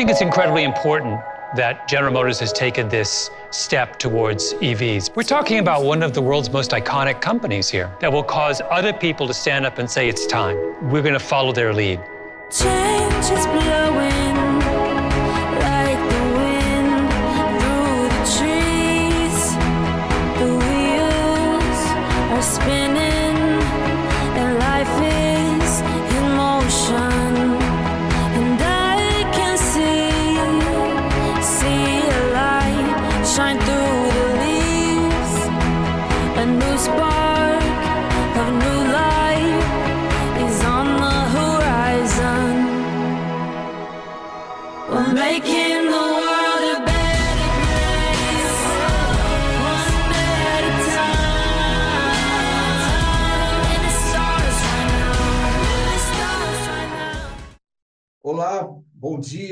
think it's incredibly important that General Motors has taken this step towards EVs. We're talking about one of the world's most iconic companies here that will cause other people to stand up and say it's time. We're going to follow their lead. Change is blowing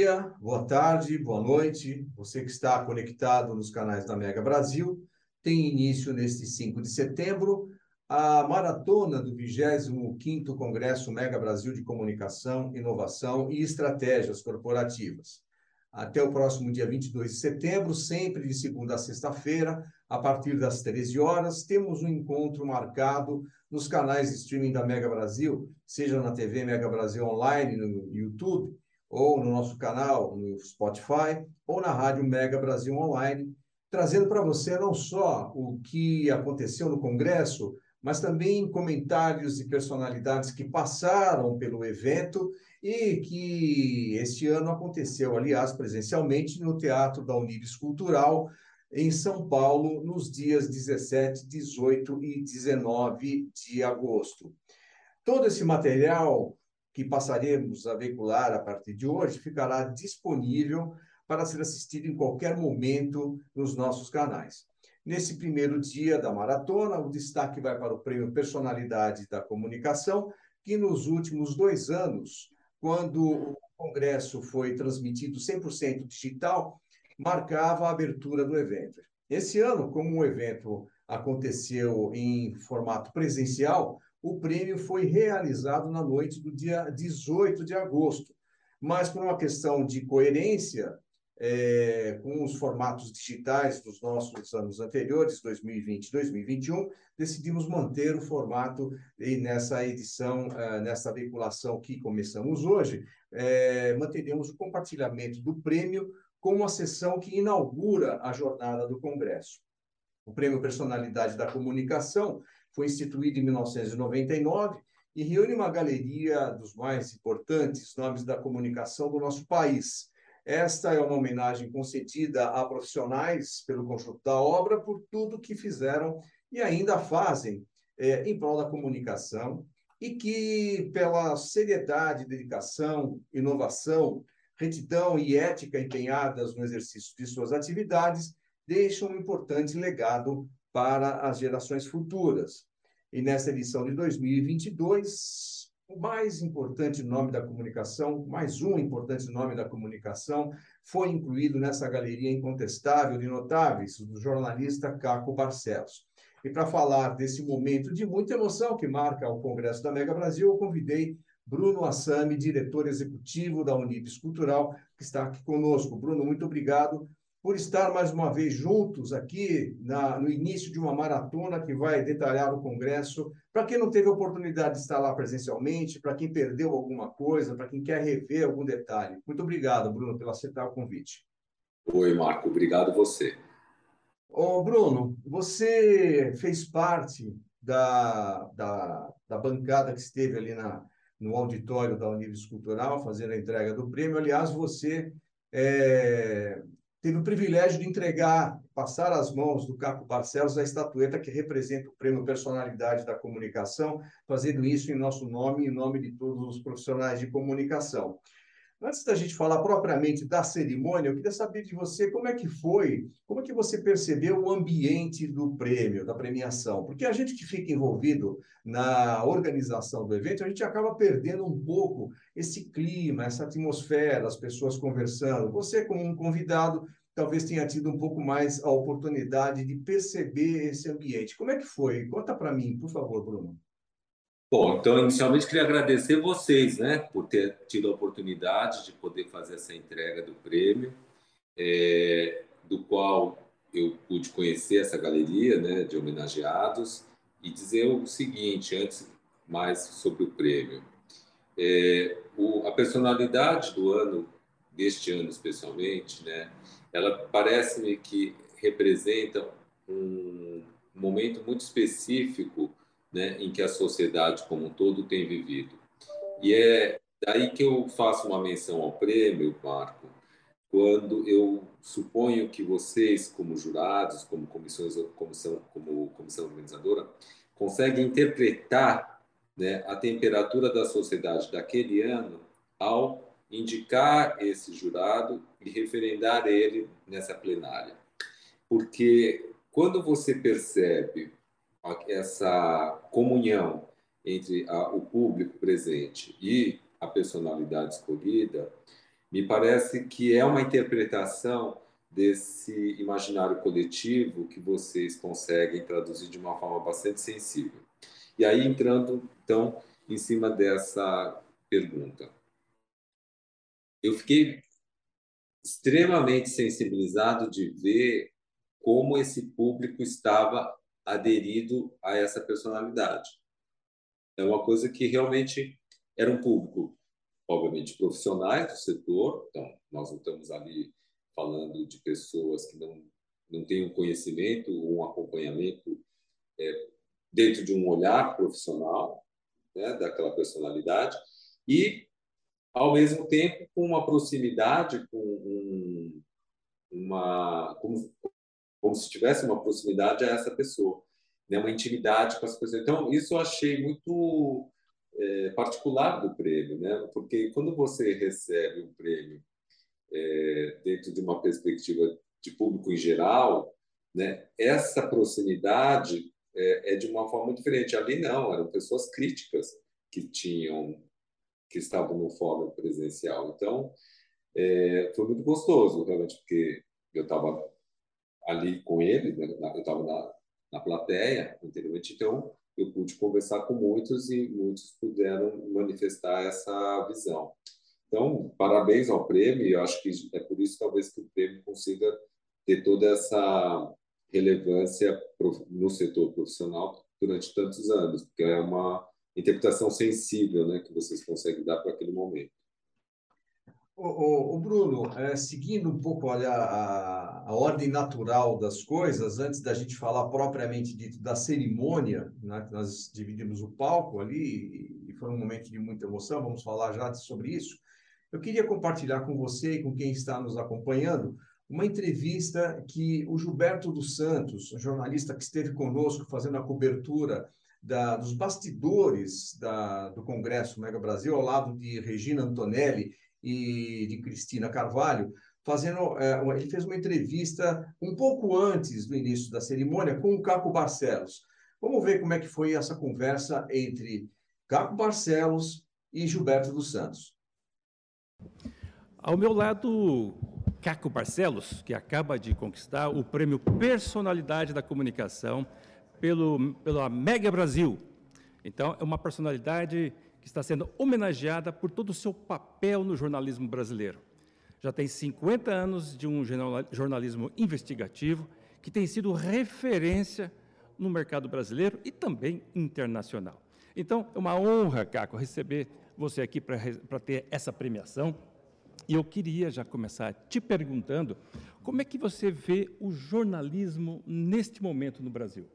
dia, boa tarde, boa noite. Você que está conectado nos canais da Mega Brasil, tem início neste 5 de setembro a maratona do 25º Congresso Mega Brasil de Comunicação, Inovação e Estratégias Corporativas. Até o próximo dia 22 de setembro, sempre de segunda a sexta-feira, a partir das 13 horas, temos um encontro marcado nos canais de streaming da Mega Brasil, seja na TV Mega Brasil Online, no YouTube, ou no nosso canal no Spotify, ou na Rádio Mega Brasil Online, trazendo para você não só o que aconteceu no Congresso, mas também comentários de personalidades que passaram pelo evento e que este ano aconteceu, aliás, presencialmente no Teatro da Unibis Cultural, em São Paulo, nos dias 17, 18 e 19 de agosto. Todo esse material que passaremos a veicular a partir de hoje ficará disponível para ser assistido em qualquer momento nos nossos canais. Nesse primeiro dia da maratona, o destaque vai para o Prêmio Personalidade da Comunicação, que nos últimos dois anos, quando o Congresso foi transmitido 100% digital, marcava a abertura do evento. Esse ano, como o evento aconteceu em formato presencial, o prêmio foi realizado na noite do dia 18 de agosto. Mas, por uma questão de coerência é, com os formatos digitais dos nossos anos anteriores, 2020 e 2021, decidimos manter o formato e nessa edição, uh, nessa veiculação que começamos hoje, é, manteremos o compartilhamento do prêmio com uma sessão que inaugura a jornada do Congresso. O Prêmio Personalidade da Comunicação foi instituído em 1999 e reúne uma galeria dos mais importantes nomes da comunicação do nosso país. Esta é uma homenagem concedida a profissionais pelo conjunto da obra por tudo que fizeram e ainda fazem é, em prol da comunicação e que, pela seriedade, dedicação, inovação, retidão e ética empenhadas no exercício de suas atividades, deixam um importante legado para as gerações futuras. E nessa edição de 2022, o mais importante nome da comunicação, mais um importante nome da comunicação, foi incluído nessa galeria incontestável de notáveis, do jornalista Caco Barcelos. E para falar desse momento de muita emoção que marca o Congresso da Mega Brasil, eu convidei Bruno Assami, diretor executivo da Unibis Cultural, que está aqui conosco. Bruno, muito obrigado por estar mais uma vez juntos aqui na, no início de uma maratona que vai detalhar o Congresso. Para quem não teve oportunidade de estar lá presencialmente, para quem perdeu alguma coisa, para quem quer rever algum detalhe. Muito obrigado, Bruno, pelo aceitar o convite. Oi, Marco, obrigado você. Ô, Bruno, você fez parte da, da, da bancada que esteve ali na, no auditório da Unives Cultural, fazendo a entrega do prêmio. Aliás, você é, teve o privilégio de entregar, passar às mãos do Caco Barcelos a estatueta que representa o prêmio Personalidade da Comunicação, fazendo isso em nosso nome em nome de todos os profissionais de comunicação. Antes da gente falar propriamente da cerimônia, eu queria saber de você como é que foi, como é que você percebeu o ambiente do prêmio, da premiação? Porque a gente que fica envolvido na organização do evento, a gente acaba perdendo um pouco esse clima, essa atmosfera, as pessoas conversando. Você, como um convidado, talvez tenha tido um pouco mais a oportunidade de perceber esse ambiente. Como é que foi? Conta para mim, por favor, Bruno. Bom, então, inicialmente, queria agradecer vocês, né, por ter tido a oportunidade de poder fazer essa entrega do prêmio, é, do qual eu pude conhecer essa galeria, né, de homenageados, e dizer o seguinte, antes mais sobre o prêmio. É, o, a personalidade do ano, deste ano especialmente, né, ela parece-me que representa um momento muito específico né, em que a sociedade como um todo tem vivido. E é daí que eu faço uma menção ao prêmio, Marco, quando eu suponho que vocês, como jurados, como comissões, comissão, como comissão organizadora, conseguem interpretar né, a temperatura da sociedade daquele ano ao indicar esse jurado e referendar ele nessa plenária. Porque quando você percebe essa comunhão entre a, o público presente e a personalidade escolhida, me parece que é uma interpretação desse imaginário coletivo que vocês conseguem traduzir de uma forma bastante sensível. E aí, entrando, então, em cima dessa pergunta. Eu fiquei extremamente sensibilizado de ver como esse público estava aderido a essa personalidade. É uma coisa que realmente era um público, obviamente, profissionais do setor, então nós não estamos ali falando de pessoas que não, não têm um conhecimento ou um acompanhamento é, dentro de um olhar profissional né, daquela personalidade e, ao mesmo tempo, com uma proximidade, com um, uma, como, como se tivesse uma proximidade a essa pessoa, né? uma intimidade com as pessoas. Então, isso eu achei muito é, particular do prêmio, né? porque quando você recebe um prêmio é, dentro de uma perspectiva de público em geral, né? essa proximidade é, é de uma forma diferente. Ali não, eram pessoas críticas que tinham que estavam no fórum presencial. Então, é, foi muito gostoso, realmente, porque eu estava ali com ele, né? eu estava na, na plateia anteriormente, então eu pude conversar com muitos e muitos puderam manifestar essa visão. Então, parabéns ao prêmio, eu acho que é por isso talvez que o prêmio consiga ter toda essa relevância no setor profissional durante tantos anos, porque é uma interpretação sensível né, que vocês conseguem dar para aquele momento. O, o, Bruno, é, seguindo um pouco olha, a, a, ordem natural das coisas, antes da gente falar propriamente dito da cerimônia, né, que nós dividimos o palco ali, e, e foi um momento de muita emoção, vamos falar já sobre isso. Eu queria compartilhar com você e com quem está nos acompanhando uma entrevista que o Gilberto dos Santos, um jornalista que esteve conosco fazendo a cobertura da, dos bastidores da, do Congresso Mega Brasil, ao lado de Regina Antonelli e de Cristina Carvalho, fazendo, é, ele fez uma entrevista um pouco antes do início da cerimônia com o Caco Barcelos. Vamos ver como é que foi essa conversa entre Caco Barcelos e Gilberto dos Santos. Ao meu lado, Caco Barcelos, que acaba de conquistar o prêmio Personalidade da Comunicação pelo, pela Mega Brasil. Então, é uma personalidade está sendo homenageada por todo o seu papel no jornalismo brasileiro. Já tem 50 anos de um jornal- jornalismo investigativo que tem sido referência no mercado brasileiro e também internacional. Então, é uma honra, Caco, receber você aqui para ter essa premiação. E eu queria já começar te perguntando como é que você vê o jornalismo neste momento no Brasil?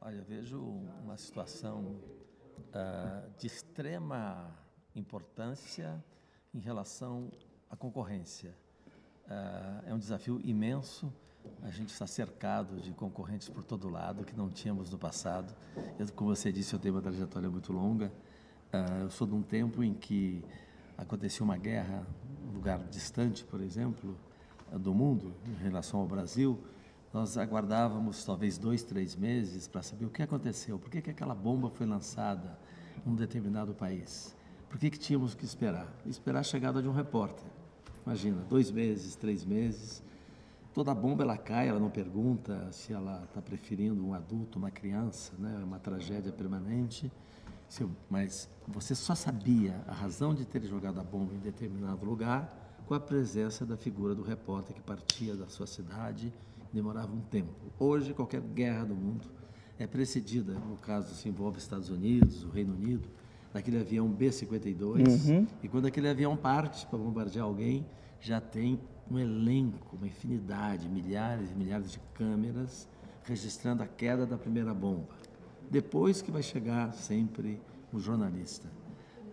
Olha, vejo uma situação ah, de extrema importância em relação à concorrência. Ah, é um desafio imenso. A gente está cercado de concorrentes por todo lado que não tínhamos no passado. Eu, como você disse, eu tenho uma trajetória muito longa. Ah, eu sou de um tempo em que aconteceu uma guerra, um lugar distante, por exemplo, do mundo, em relação ao Brasil. Nós aguardávamos talvez dois, três meses para saber o que aconteceu, por que, que aquela bomba foi lançada um determinado país. Por que, que tínhamos que esperar? Esperar a chegada de um repórter. Imagina, dois meses, três meses. Toda bomba ela cai, ela não pergunta se ela está preferindo um adulto, uma criança, né? É uma tragédia permanente. Mas você só sabia a razão de ter jogado a bomba em determinado lugar com a presença da figura do repórter que partia da sua cidade, demorava um tempo. Hoje, qualquer guerra do mundo é precedida, no caso se envolve Estados Unidos, o Reino Unido, daquele avião B-52, e quando aquele avião parte para bombardear alguém, já tem um elenco, uma infinidade, milhares e milhares de câmeras registrando a queda da primeira bomba. Depois que vai chegar sempre o jornalista.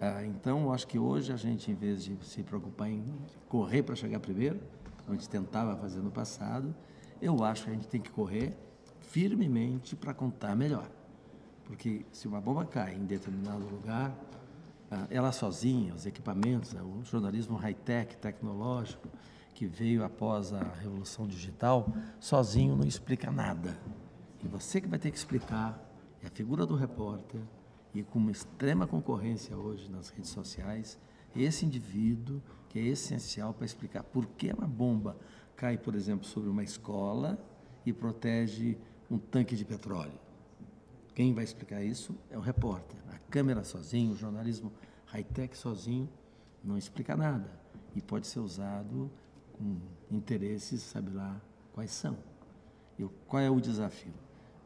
Ah, então, eu acho que hoje a gente, em vez de se preocupar em correr para chegar primeiro, como a gente tentava fazer no passado, eu acho que a gente tem que correr firmemente para contar melhor. Porque se uma bomba cai em determinado lugar, ah, ela sozinha, os equipamentos, ah, o jornalismo high-tech, tecnológico, que veio após a revolução digital, sozinho não explica nada. E você que vai ter que explicar é a figura do repórter, e com uma extrema concorrência hoje nas redes sociais, esse indivíduo que é essencial para explicar por que uma bomba cai, por exemplo, sobre uma escola e protege um tanque de petróleo. Quem vai explicar isso é o repórter. A câmera sozinho, o jornalismo high-tech sozinho, não explica nada. E pode ser usado com interesses, sabe lá quais são. E qual é o desafio?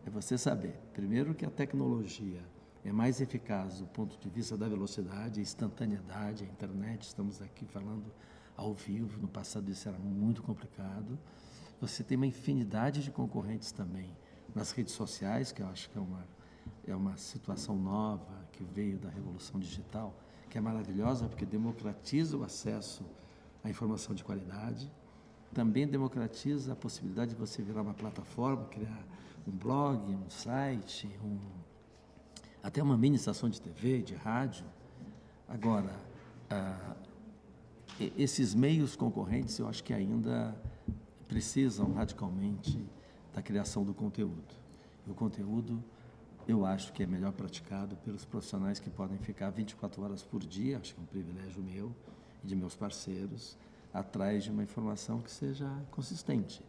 É você saber, primeiro, que a tecnologia é mais eficaz do ponto de vista da velocidade, instantaneidade, a internet, estamos aqui falando ao vivo, no passado isso era muito complicado. Você tem uma infinidade de concorrentes também nas redes sociais, que eu acho que é uma, é uma situação nova que veio da revolução digital, que é maravilhosa porque democratiza o acesso à informação de qualidade, também democratiza a possibilidade de você virar uma plataforma, criar um blog, um site, um, até uma mini estação de TV, de rádio. Agora, ah, esses meios concorrentes, eu acho que ainda precisam radicalmente da criação do conteúdo. E o conteúdo, eu acho que é melhor praticado pelos profissionais que podem ficar 24 horas por dia, acho que é um privilégio meu e de meus parceiros, atrás de uma informação que seja consistente.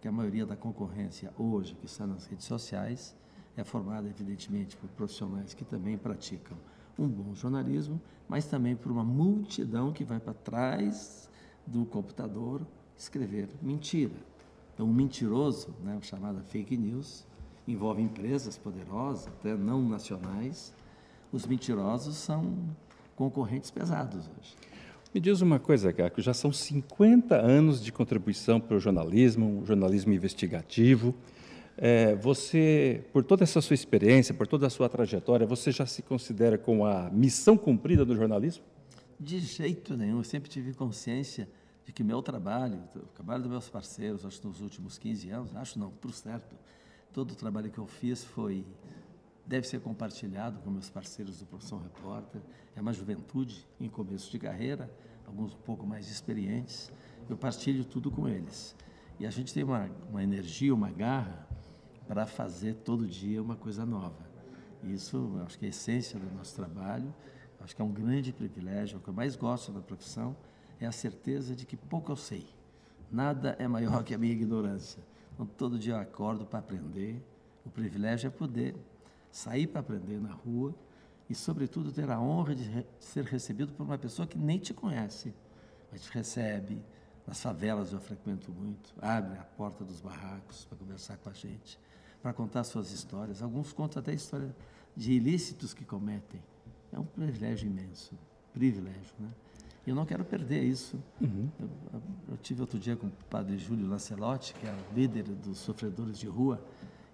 Que a maioria da concorrência hoje que está nas redes sociais é formada, evidentemente, por profissionais que também praticam um bom jornalismo, mas também por uma multidão que vai para trás do computador escrever mentira. Então, o mentiroso, né, o chamado fake news, envolve empresas poderosas, até não nacionais. Os mentirosos são concorrentes pesados hoje. Me diz uma coisa, Caco, já são 50 anos de contribuição para o jornalismo, o jornalismo investigativo. É, você, por toda essa sua experiência, por toda a sua trajetória, você já se considera com a missão cumprida do jornalismo? De jeito nenhum. Eu sempre tive consciência de que meu trabalho, o trabalho dos meus parceiros, acho que nos últimos 15 anos, acho não, por certo, todo o trabalho que eu fiz foi deve ser compartilhado com meus parceiros do Profissão Repórter. É uma juventude em começo de carreira, alguns um pouco mais experientes. Eu partilho tudo com eles. E a gente tem uma, uma energia, uma garra para fazer todo dia uma coisa nova. Isso, acho que é a essência do nosso trabalho. Acho que é um grande privilégio. O que eu mais gosto da profissão é a certeza de que pouco eu sei. Nada é maior que a minha ignorância. Então, todo dia eu acordo para aprender. O privilégio é poder sair para aprender na rua e, sobretudo, ter a honra de re ser recebido por uma pessoa que nem te conhece, mas te recebe, nas favelas eu frequento muito, abre a porta dos barracos para conversar com a gente, para contar suas histórias. Alguns contam até história de ilícitos que cometem. É um privilégio imenso, privilégio, né? E eu não quero perder isso. Eu, eu tive outro dia com o padre Júlio Lancelotti, que é o líder dos sofredores de rua.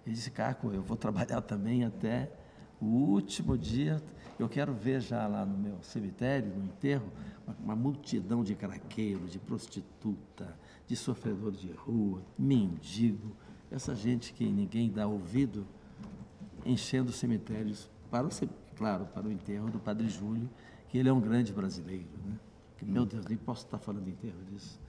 Ele disse, Caco, eu vou trabalhar também até o último dia. Eu quero ver já lá no meu cemitério, no enterro, uma, uma multidão de craqueiro, de prostituta, de sofredor de rua, mendigo, essa gente que ninguém dá ouvido, enchendo os cemitérios para o, claro, para o enterro do Padre Júlio, que ele é um grande brasileiro, né? Meu Deus, nem posso estar falando enterro disso.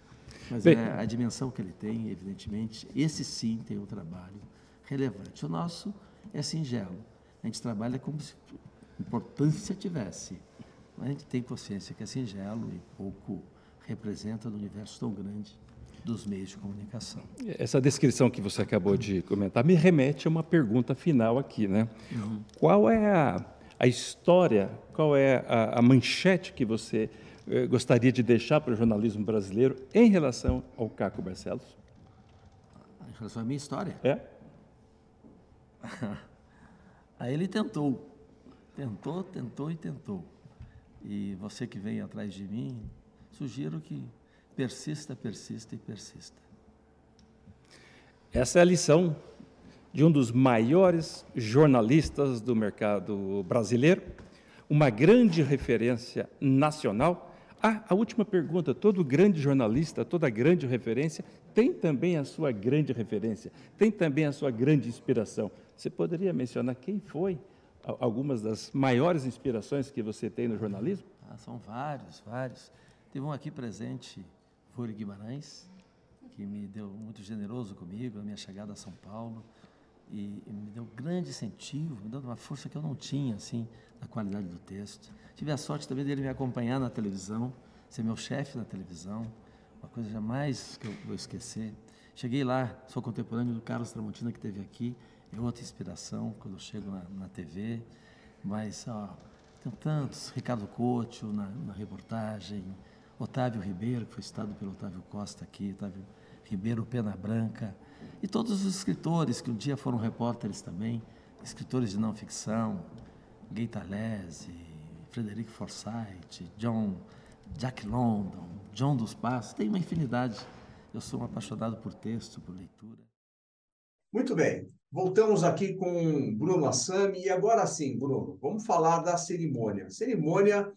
Mas Bem- é a dimensão que ele tem, evidentemente, esse sim tem um trabalho relevante. O nosso é singelo. A gente trabalha como se importância tivesse. Mas a gente tem consciência que é singelo e pouco representa no universo tão grande dos meios de comunicação. Essa descrição que você acabou de comentar me remete a uma pergunta final aqui, né? Qual é a, a história, qual é a, a manchete que você gostaria de deixar para o jornalismo brasileiro em relação ao Caco Barcelos? Em relação à minha história, É? Aí ele tentou, tentou, tentou e tentou. E você que vem atrás de mim, sugiro que persista, persista e persista. Essa é a lição de um dos maiores jornalistas do mercado brasileiro, uma grande referência nacional. Ah, a última pergunta: todo grande jornalista, toda grande referência tem também a sua grande referência, tem também a sua grande inspiração. Você poderia mencionar quem foi algumas das maiores inspirações que você tem no jornalismo? Ah, são vários, vários. Teve um aqui presente, Fúrio Guimarães, que me deu muito generoso comigo, a minha chegada a São Paulo, e, e me deu grande incentivo, me deu uma força que eu não tinha, assim, na qualidade do texto. Tive a sorte também dele me acompanhar na televisão, ser meu chefe na televisão, uma coisa jamais que eu vou esquecer. Cheguei lá, sou contemporâneo do Carlos Tramontina, que esteve aqui, é outra inspiração quando eu chego na, na TV, mas ó, tem tantos, Ricardo Couto na, na reportagem, Otávio Ribeiro, que foi citado pelo Otávio Costa aqui, Otávio Ribeiro Pena Branca, e todos os escritores que um dia foram repórteres também, escritores de não ficção, Gay Talese, Frederico Forsyth, John, Jack London, John dos Passos, tem uma infinidade. Eu sou um apaixonado por texto, por leitura. Muito bem. Voltamos aqui com Bruno Assami. E agora sim, Bruno, vamos falar da cerimônia. A cerimônia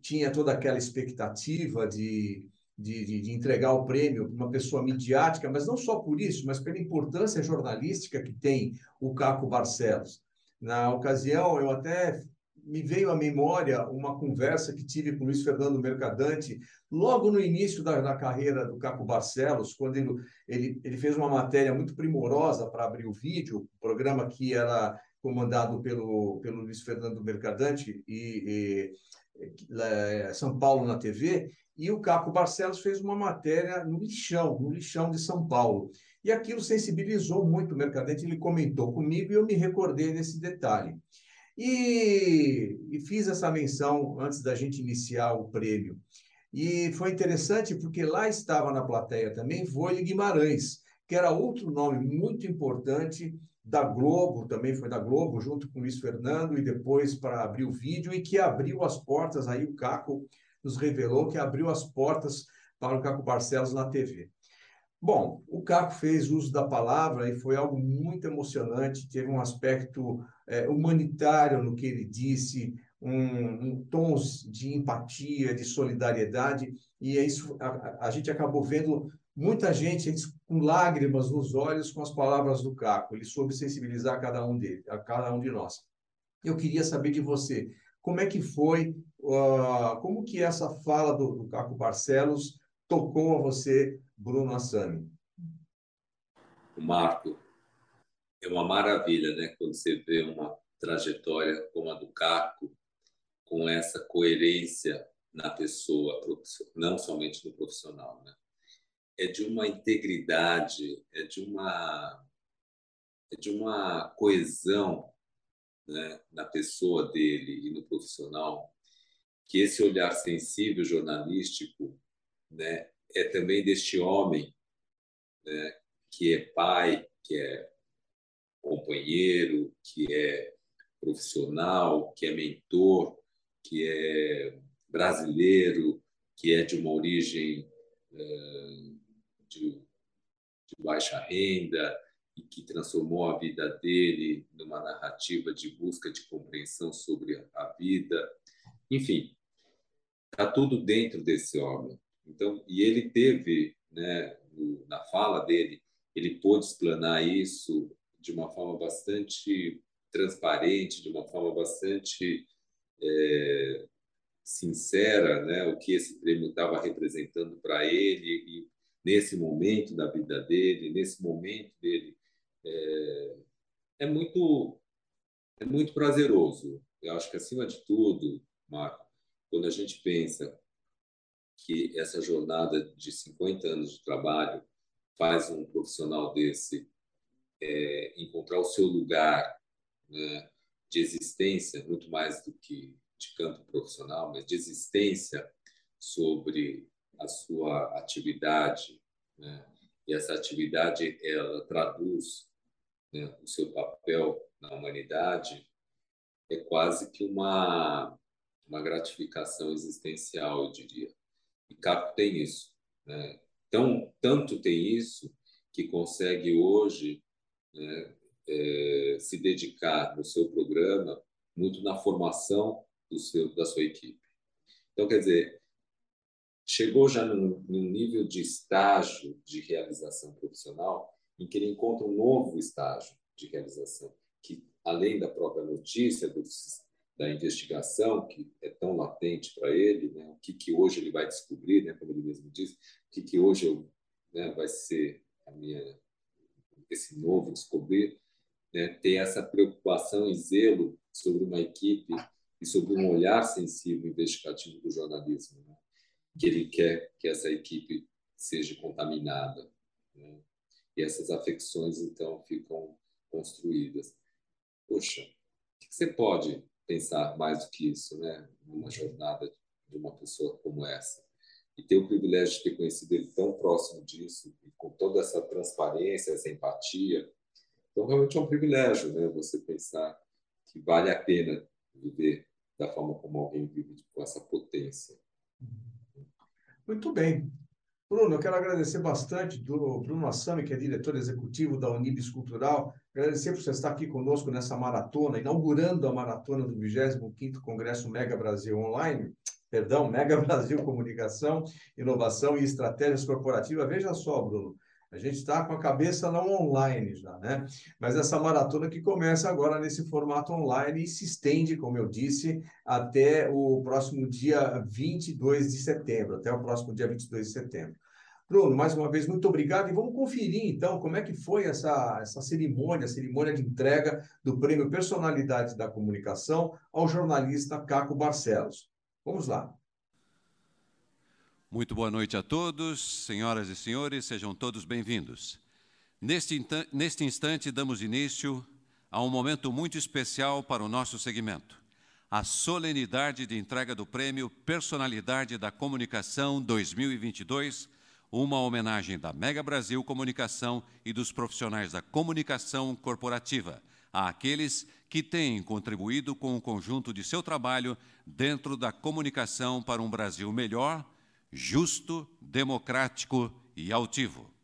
tinha toda aquela expectativa de, de, de, de entregar o prêmio para uma pessoa midiática, mas não só por isso, mas pela importância jornalística que tem o Caco Barcelos. Na ocasião, eu até me veio à memória uma conversa que tive com o Luiz Fernando Mercadante, logo no início da, da carreira do Caco Barcelos, quando ele, ele, ele fez uma matéria muito primorosa para abrir o vídeo, o programa que era comandado pelo, pelo Luiz Fernando Mercadante e, e eh, São Paulo na TV, e o Caco Barcelos fez uma matéria no lixão, no lixão de São Paulo. E aquilo sensibilizou muito o Mercadante, ele comentou comigo e eu me recordei desse detalhe. E, e fiz essa menção antes da gente iniciar o prêmio. E foi interessante porque lá estava na plateia também Voile Guimarães, que era outro nome muito importante da Globo, também foi da Globo, junto com Luiz Fernando, e depois para abrir o vídeo, e que abriu as portas, aí o Caco nos revelou que abriu as portas para o Caco Barcelos na TV. Bom, o Caco fez uso da palavra e foi algo muito emocionante, teve um aspecto é, humanitário no que ele disse, um, um tons de empatia, de solidariedade, e é isso a, a gente acabou vendo muita gente, com lágrimas nos olhos com as palavras do Caco. Ele soube sensibilizar cada um dele, a cada um de nós. Eu queria saber de você, como é que foi, uh, como que essa fala do, do Caco Barcelos tocou a você, Bruno Assami? Marco, é uma maravilha, né? Quando você vê uma trajetória como a do Caco, com essa coerência na pessoa, não somente no profissional, né? É de uma integridade, é de uma é de uma coesão, né, na pessoa dele e no profissional, que esse olhar sensível jornalístico, né, é também deste homem né, que é pai, que é companheiro, que é profissional, que é mentor, que é brasileiro, que é de uma origem eh, de, de baixa renda e que transformou a vida dele numa narrativa de busca de compreensão sobre a vida. Enfim, está tudo dentro desse homem. Então, e ele teve, né, na fala dele, ele pôde explanar isso de uma forma bastante transparente, de uma forma bastante é, sincera, né, o que esse prêmio estava representando para ele e nesse momento da vida dele, nesse momento dele, é, é muito é muito prazeroso. Eu acho que acima de tudo, Marco, quando a gente pensa que essa jornada de 50 anos de trabalho faz um profissional desse é, encontrar o seu lugar né, de existência, muito mais do que de campo profissional, mas de existência sobre a sua atividade. Né? E essa atividade ela traduz né, o seu papel na humanidade, é quase que uma, uma gratificação existencial, eu diria. Capo tem isso. Né? Então, tanto tem isso que consegue hoje né, é, se dedicar no seu programa muito na formação do seu, da sua equipe. Então, quer dizer, chegou já num, num nível de estágio de realização profissional em que ele encontra um novo estágio de realização, que além da própria notícia, do, da investigação, que é tão latente para ele, né, o que, que hoje ele vai descobrir, né, como ele mesmo diz, o que, que hoje eu, né, vai ser a minha, esse novo descobrir, né, ter essa preocupação e zelo sobre uma equipe e sobre um olhar sensível investigativo do jornalismo, né, que ele quer que essa equipe seja contaminada. Né, e essas afecções, então, ficam construídas. Poxa, o que você pode pensar mais do que isso, né? Numa jornada de uma pessoa como essa. E ter o privilégio de ter conhecido ele tão próximo disso, com toda essa transparência, essa empatia. Então, realmente é um privilégio, né? Você pensar que vale a pena viver da forma como alguém vive, com essa potência. Muito bem. Bruno, eu quero agradecer bastante do Bruno Assami, que é diretor executivo da Unibis Cultural, agradecer por você estar aqui conosco nessa maratona, inaugurando a maratona do 25º Congresso Mega Brasil Online, perdão, Mega Brasil Comunicação, Inovação e Estratégias Corporativas. Veja só, Bruno, a gente está com a cabeça não online já, né? Mas essa maratona que começa agora nesse formato online e se estende, como eu disse, até o próximo dia 22 de setembro, até o próximo dia 22 de setembro. Bruno, mais uma vez, muito obrigado. E vamos conferir, então, como é que foi essa, essa cerimônia, a cerimônia de entrega do Prêmio Personalidade da Comunicação ao jornalista Caco Barcelos. Vamos lá. Muito boa noite a todos, senhoras e senhores, sejam todos bem-vindos. Neste, neste instante, damos início a um momento muito especial para o nosso segmento, a solenidade de entrega do Prêmio Personalidade da Comunicação 2022, uma homenagem da Mega Brasil Comunicação e dos profissionais da comunicação corporativa àqueles que têm contribuído com o conjunto de seu trabalho dentro da comunicação para um Brasil melhor justo, democrático e altivo.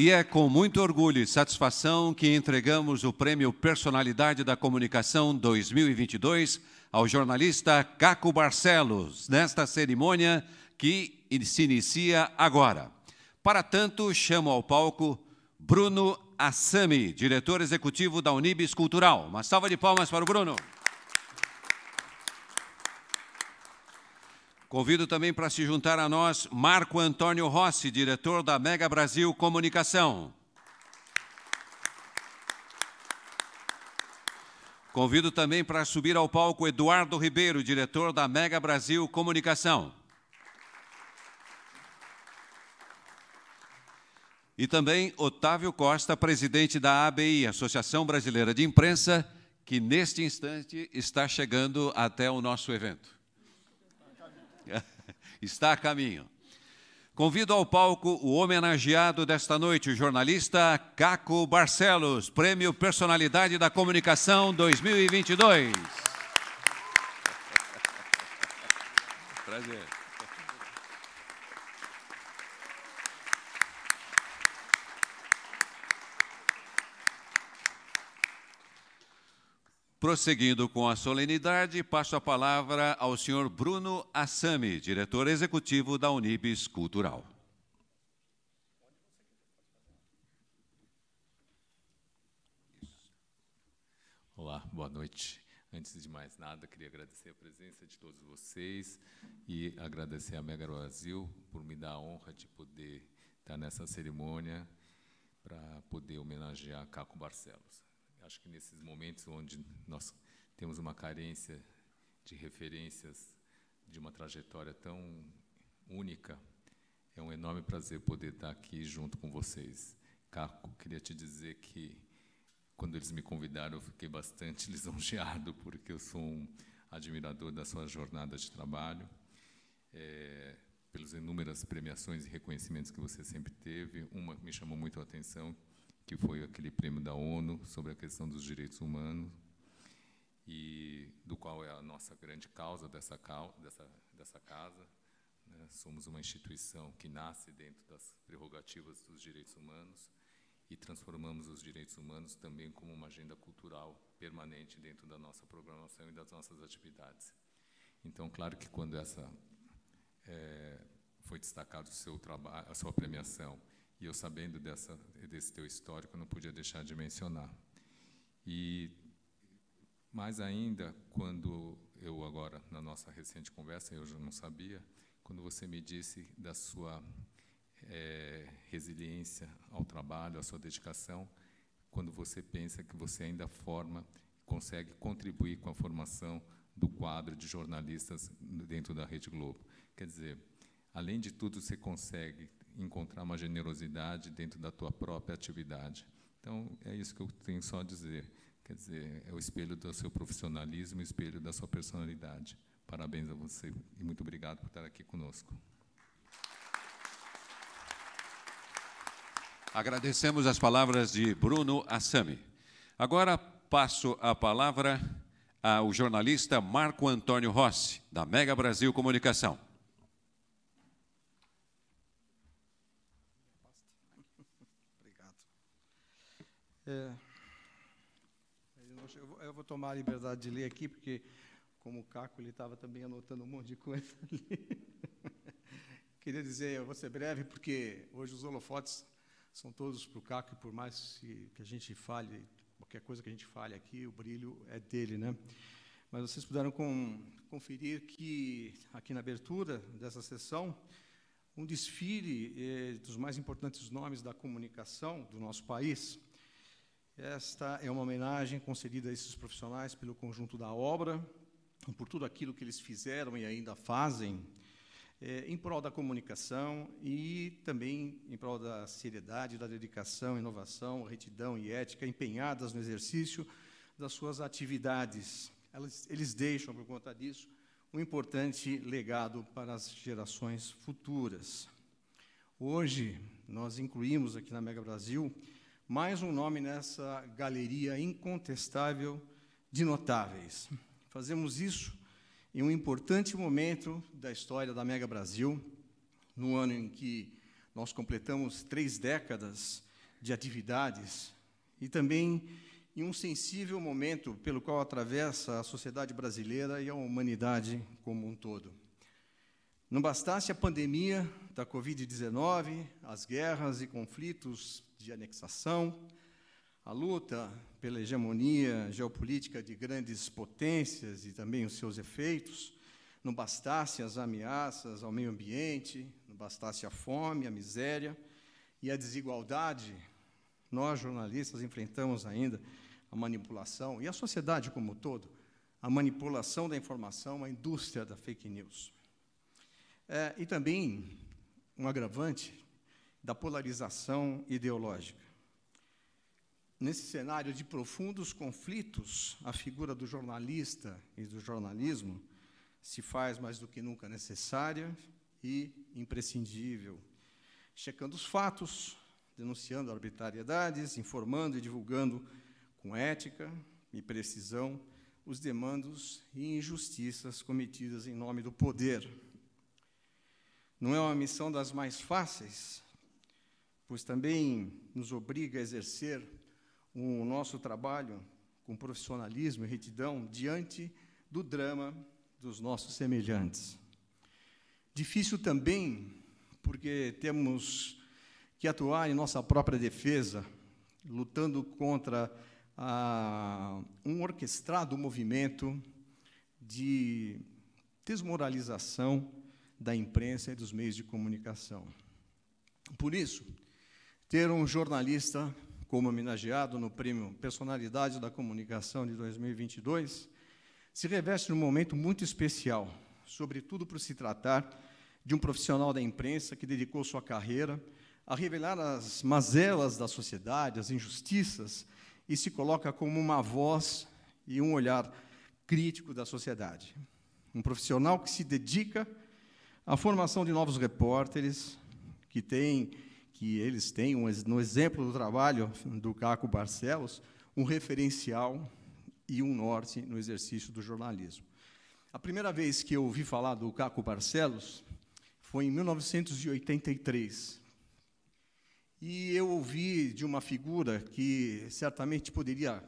E é com muito orgulho e satisfação que entregamos o Prêmio Personalidade da Comunicação 2022 ao jornalista Caco Barcelos, nesta cerimônia que se inicia agora. Para tanto, chamo ao palco Bruno Assami, diretor executivo da Unibis Cultural. Uma salva de palmas para o Bruno. Convido também para se juntar a nós Marco Antônio Rossi, diretor da Mega Brasil Comunicação. Convido também para subir ao palco Eduardo Ribeiro, diretor da Mega Brasil Comunicação. E também Otávio Costa, presidente da ABI, Associação Brasileira de Imprensa, que neste instante está chegando até o nosso evento. Está a caminho. Convido ao palco o homenageado desta noite, o jornalista Caco Barcelos, Prêmio Personalidade da Comunicação 2022. Prazer. Prosseguindo com a solenidade, passo a palavra ao senhor Bruno Assami, diretor executivo da Unibis Cultural. Olá, boa noite. Antes de mais nada, queria agradecer a presença de todos vocês e agradecer a Mega Brasil por me dar a honra de poder estar nessa cerimônia para poder homenagear Caco Barcelos. Acho que nesses momentos onde nós temos uma carência de referências de uma trajetória tão única, é um enorme prazer poder estar aqui junto com vocês. Caco, queria te dizer que quando eles me convidaram, eu fiquei bastante lisonjeado, porque eu sou um admirador da sua jornada de trabalho, é, pelas inúmeras premiações e reconhecimentos que você sempre teve. Uma que me chamou muito a atenção, que foi aquele prêmio da ONU sobre a questão dos direitos humanos, e do qual é a nossa grande causa dessa, dessa, dessa casa. né? Somos uma instituição que nasce dentro das prerrogativas dos direitos humanos e transformamos os direitos humanos também como uma agenda cultural permanente dentro da nossa programação e das nossas atividades. Então, claro que quando essa eh, foi destacado seu trabalho, a sua premiação, e eu sabendo dessa desse teu histórico, não podia deixar de mencionar. E mais ainda, quando eu agora, na nossa recente conversa, eu já não sabia, quando você me disse da sua eh, resiliência ao trabalho, à sua dedicação, quando você pensa que você ainda forma, consegue contribuir com a formação do quadro de jornalistas dentro da Rede Globo. Quer dizer, além de tudo, você consegue encontrar uma generosidade dentro da tua própria atividade. Então, é isso que eu tenho só a dizer. Quer dizer, é o espelho do seu profissionalismo, o espelho da sua personalidade. Parabéns a você e muito obrigado por estar aqui conosco. Agradecemos as palavras de Bruno Assami. Agora passo a palavra ao jornalista Marco Antônio Rossi, da Mega Brasil Comunicação. Obrigado. É, eu vou- tomar a liberdade de ler aqui, porque, como o Caco, ele estava também anotando um monte de coisa ali. Queria dizer, eu vou ser breve, porque hoje os holofotes são todos para o Caco, e por mais que a gente fale, qualquer coisa que a gente fale aqui, o brilho é dele, né? Mas vocês puderam com- conferir que, aqui na abertura dessa sessão, um desfile eh, dos mais importantes nomes da comunicação do nosso país. Esta é uma homenagem concedida a esses profissionais pelo conjunto da obra, por tudo aquilo que eles fizeram e ainda fazem eh, em prol da comunicação e também em prol da seriedade, da dedicação, inovação, retidão e ética empenhadas no exercício das suas atividades. Eles deixam, por conta disso, um importante legado para as gerações futuras. Hoje, nós incluímos aqui na Mega Brasil mais um nome nessa galeria incontestável de notáveis. Fazemos isso em um importante momento da história da Mega Brasil, no ano em que nós completamos três décadas de atividades e também em um sensível momento pelo qual atravessa a sociedade brasileira e a humanidade como um todo. Não bastasse a pandemia da Covid-19, as guerras e conflitos de anexação, a luta pela hegemonia geopolítica de grandes potências e também os seus efeitos, não bastasse as ameaças ao meio ambiente, não bastasse a fome, a miséria e a desigualdade, nós jornalistas enfrentamos ainda a manipulação e a sociedade como um todo, a manipulação da informação, a indústria da fake news. É, e também um agravante da polarização ideológica. Nesse cenário de profundos conflitos, a figura do jornalista e do jornalismo se faz mais do que nunca necessária e imprescindível, checando os fatos, denunciando arbitrariedades, informando e divulgando com ética e precisão os demandos e injustiças cometidas em nome do poder. Não é uma missão das mais fáceis, pois também nos obriga a exercer o nosso trabalho com profissionalismo e retidão diante do drama dos nossos semelhantes. Difícil também, porque temos que atuar em nossa própria defesa, lutando contra ah, um orquestrado movimento de desmoralização da imprensa e dos meios de comunicação. Por isso, ter um jornalista como homenageado no prêmio Personalidade da Comunicação de 2022 se reveste num momento muito especial, sobretudo por se tratar de um profissional da imprensa que dedicou sua carreira a revelar as mazelas da sociedade, as injustiças, e se coloca como uma voz e um olhar crítico da sociedade. Um profissional que se dedica à formação de novos repórteres, que tem, que eles têm, um, no exemplo do trabalho do Caco Barcelos, um referencial e um norte no exercício do jornalismo. A primeira vez que eu ouvi falar do Caco Barcelos foi em 1983. E eu ouvi de uma figura que certamente poderia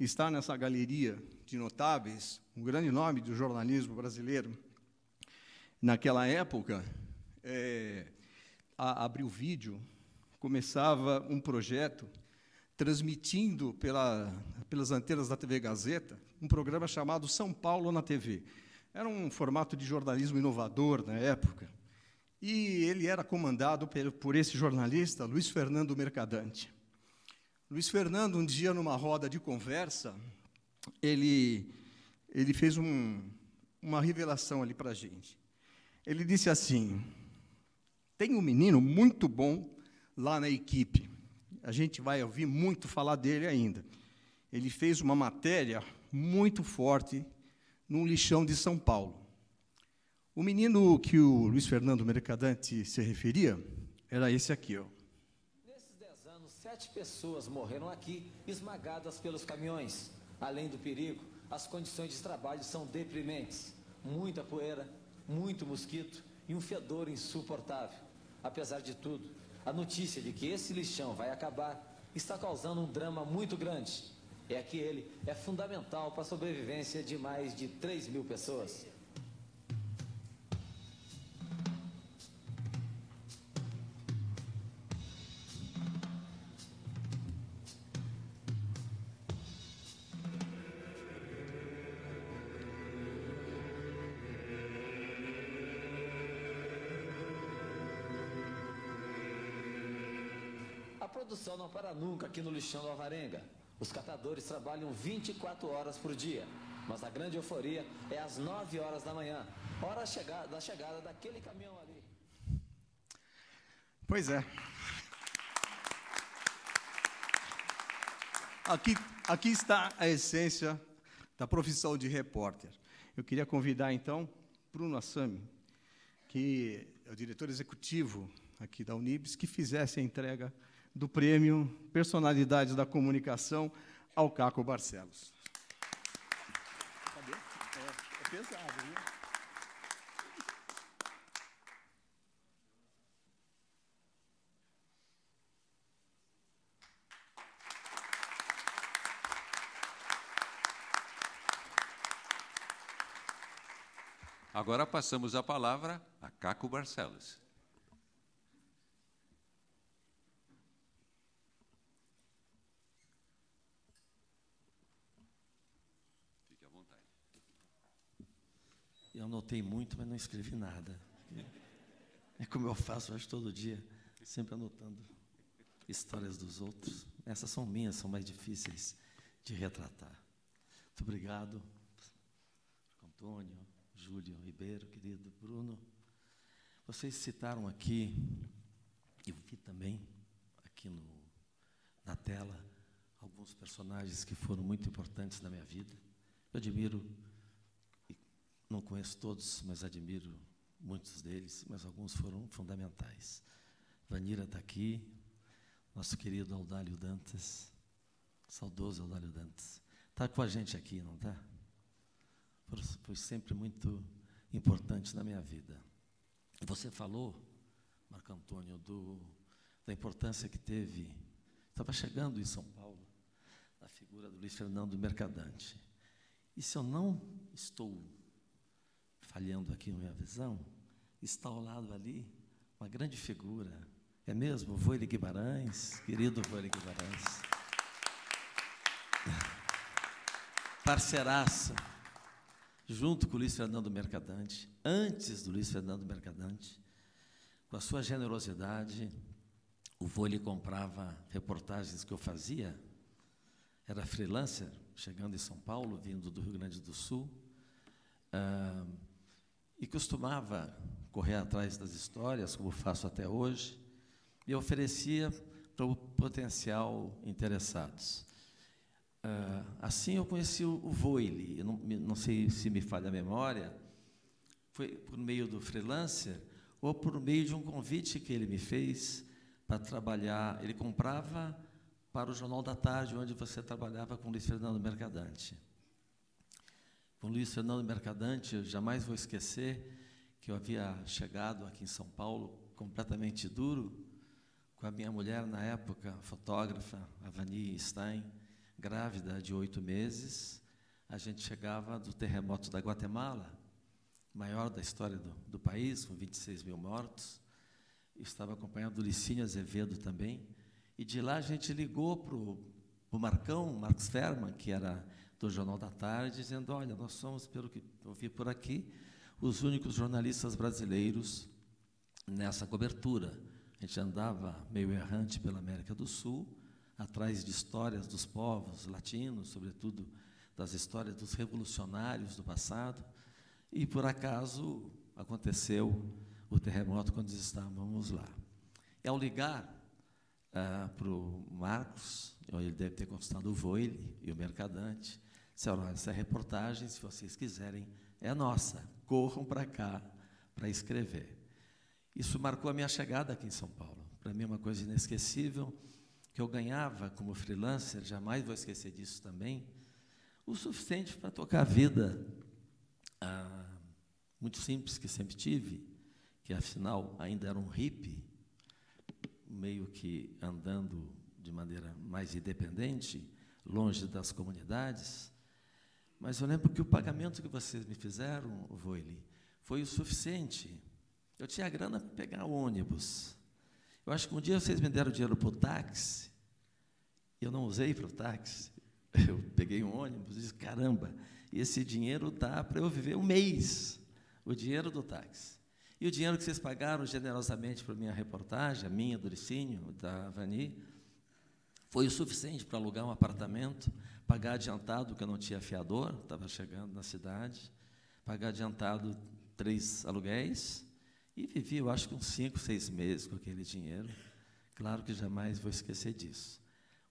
estar nessa galeria de notáveis, um grande nome do jornalismo brasileiro. Naquela época, é, a, abriu vídeo, começava um projeto transmitindo pela, pelas antenas da TV Gazeta um programa chamado São Paulo na TV. Era um formato de jornalismo inovador na época. E ele era comandado por, por esse jornalista, Luiz Fernando Mercadante. Luiz Fernando, um dia, numa roda de conversa, ele, ele fez um, uma revelação ali para a gente. Ele disse assim: tem um menino muito bom lá na equipe. A gente vai ouvir muito falar dele ainda. Ele fez uma matéria muito forte num lixão de São Paulo. O menino que o Luiz Fernando Mercadante se referia era esse aqui, ó. Nesses 10 anos, sete pessoas morreram aqui, esmagadas pelos caminhões. Além do perigo, as condições de trabalho são deprimentes. Muita poeira, muito mosquito e um fedor insuportável. Apesar de tudo, a notícia de que esse lixão vai acabar está causando um drama muito grande. É que ele é fundamental para a sobrevivência de mais de 3 mil pessoas. Produção não para nunca aqui no lixão do Alvarenga. Os catadores trabalham 24 horas por dia. Mas a grande euforia é às 9 horas da manhã, hora da chegada daquele caminhão ali. Pois é. Aqui, aqui está a essência da profissão de repórter. Eu queria convidar, então, Bruno Assami, que é o diretor executivo aqui da Unibis, que fizesse a entrega do prêmio Personalidades da Comunicação ao Caco Barcelos. É, é pesado, né? Agora passamos a palavra a Caco Barcelos. Anotei muito, mas não escrevi nada. É como eu faço, acho, todo dia, sempre anotando histórias dos outros. Essas são minhas, são mais difíceis de retratar. Muito obrigado, Antônio, Júlio Ribeiro, querido Bruno. Vocês citaram aqui, eu vi também aqui no, na tela, alguns personagens que foram muito importantes na minha vida. Eu admiro não conheço todos, mas admiro muitos deles, mas alguns foram fundamentais. Vanira está aqui, nosso querido Audálio Dantas, saudoso Audálio Dantas. Está com a gente aqui, não está? Foi, sempre muito importante na minha vida. Você falou, Marco Antônio, do, da importância que teve, estava chegando em São Paulo, a figura do Luiz Fernando Mercadante. E se eu não estou falhando aqui na minha visão, está ao lado ali uma grande figura. É mesmo? Voile Guimarães, querido Voile Guimarães. Parceiraço, junto com o Luiz Fernando Mercadante, antes do Luiz Fernando Mercadante, com a sua generosidade, o Voile comprava reportagens que eu fazia, era freelancer, chegando em São Paulo, vindo do Rio Grande do Sul, ah, e costumava correr atrás das histórias, como faço até hoje, e oferecia para o potencial interessados. Ah, assim eu conheci o, o Voile, não, não sei se me falha a memória, foi por meio do freelancer ou por meio de um convite que ele me fez para trabalhar. Ele comprava para o Jornal da Tarde, onde você trabalhava com Luiz Fernando Mercadante. Com Luiz Fernando Mercadante, eu jamais vou esquecer que eu havia chegado aqui em São Paulo completamente duro, com a minha mulher na época, fotógrafa, a Vani Stein, grávida de oito meses. A gente chegava do terremoto da Guatemala, maior da história do, do país, com 26 mil mortos. Estava acompanhado do Licínio Azevedo também. E de lá a gente ligou para o Marcão, Marcos Ferman, que era do Jornal da Tarde, dizendo: Olha, nós somos, pelo que eu vi por aqui, os únicos jornalistas brasileiros nessa cobertura. A gente andava meio errante pela América do Sul, atrás de histórias dos povos latinos, sobretudo das histórias dos revolucionários do passado, e por acaso aconteceu o terremoto quando estávamos lá. E ao ligar ah, para o Marcos, ele deve ter consultado o Voile e o Mercadante, essa reportagem, se vocês quiserem, é nossa, corram para cá para escrever. Isso marcou a minha chegada aqui em São Paulo. Para mim é uma coisa inesquecível, que eu ganhava como freelancer, jamais vou esquecer disso também, o suficiente para tocar a vida ah, muito simples que sempre tive, que afinal ainda era um hippie, meio que andando de maneira mais independente, longe das comunidades. Mas eu lembro que o pagamento que vocês me fizeram, Voile, foi o suficiente. Eu tinha grana para pegar ônibus. Eu acho que um dia vocês me deram dinheiro para o táxi, e eu não usei para o táxi. Eu peguei um ônibus e disse: caramba, esse dinheiro dá para eu viver um mês. O dinheiro do táxi. E o dinheiro que vocês pagaram generosamente para minha reportagem, a minha, do Licínio, da Vani, foi o suficiente para alugar um apartamento, pagar adiantado, que eu não tinha fiador, estava chegando na cidade, pagar adiantado três aluguéis, e vivi, eu acho que uns cinco, seis meses com aquele dinheiro. Claro que jamais vou esquecer disso.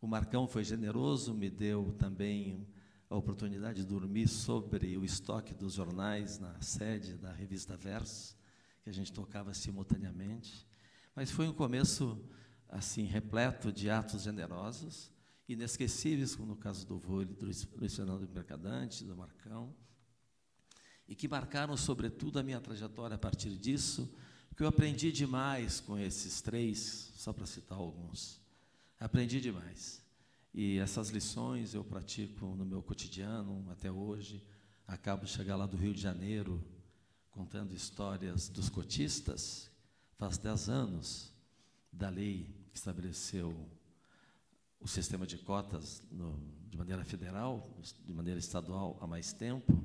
O Marcão foi generoso, me deu também a oportunidade de dormir sobre o estoque dos jornais na sede da revista Verso, que a gente tocava simultaneamente. Mas foi um começo assim repleto de atos generosos, inesquecíveis, como no caso do vôlei do Luiz Fernando Mercadante, do Marcão, e que marcaram sobretudo a minha trajetória a partir disso, que eu aprendi demais com esses três, só para citar alguns. Aprendi demais. E essas lições eu pratico no meu cotidiano até hoje. Acabo de chegar lá do Rio de Janeiro contando histórias dos cotistas, faz 10 anos da lei que estabeleceu o sistema de cotas no, de maneira federal, de maneira estadual há mais tempo.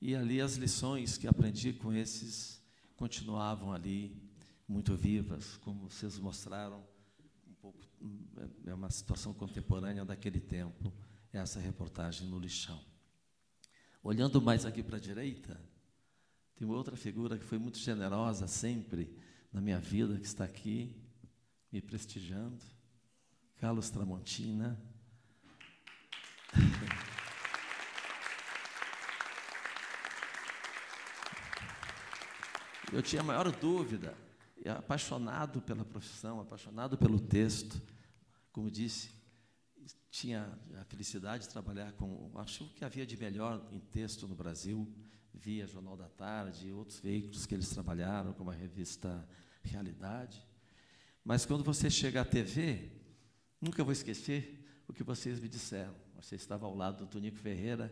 E ali as lições que aprendi com esses continuavam ali muito vivas, como vocês mostraram, um pouco, é uma situação contemporânea daquele tempo, essa reportagem no lixão. Olhando mais aqui para a direita, tem outra figura que foi muito generosa sempre na minha vida, que está aqui, me prestigiando, Carlos Tramontina. Eu tinha a maior dúvida, apaixonado pela profissão, apaixonado pelo texto, como disse, tinha a felicidade de trabalhar com, acho que havia de melhor em texto no Brasil, via Jornal da Tarde e outros veículos que eles trabalharam, como a revista Realidade. Mas quando você chega à TV, nunca vou esquecer o que vocês me disseram. Você estava ao lado do Tonico Ferreira.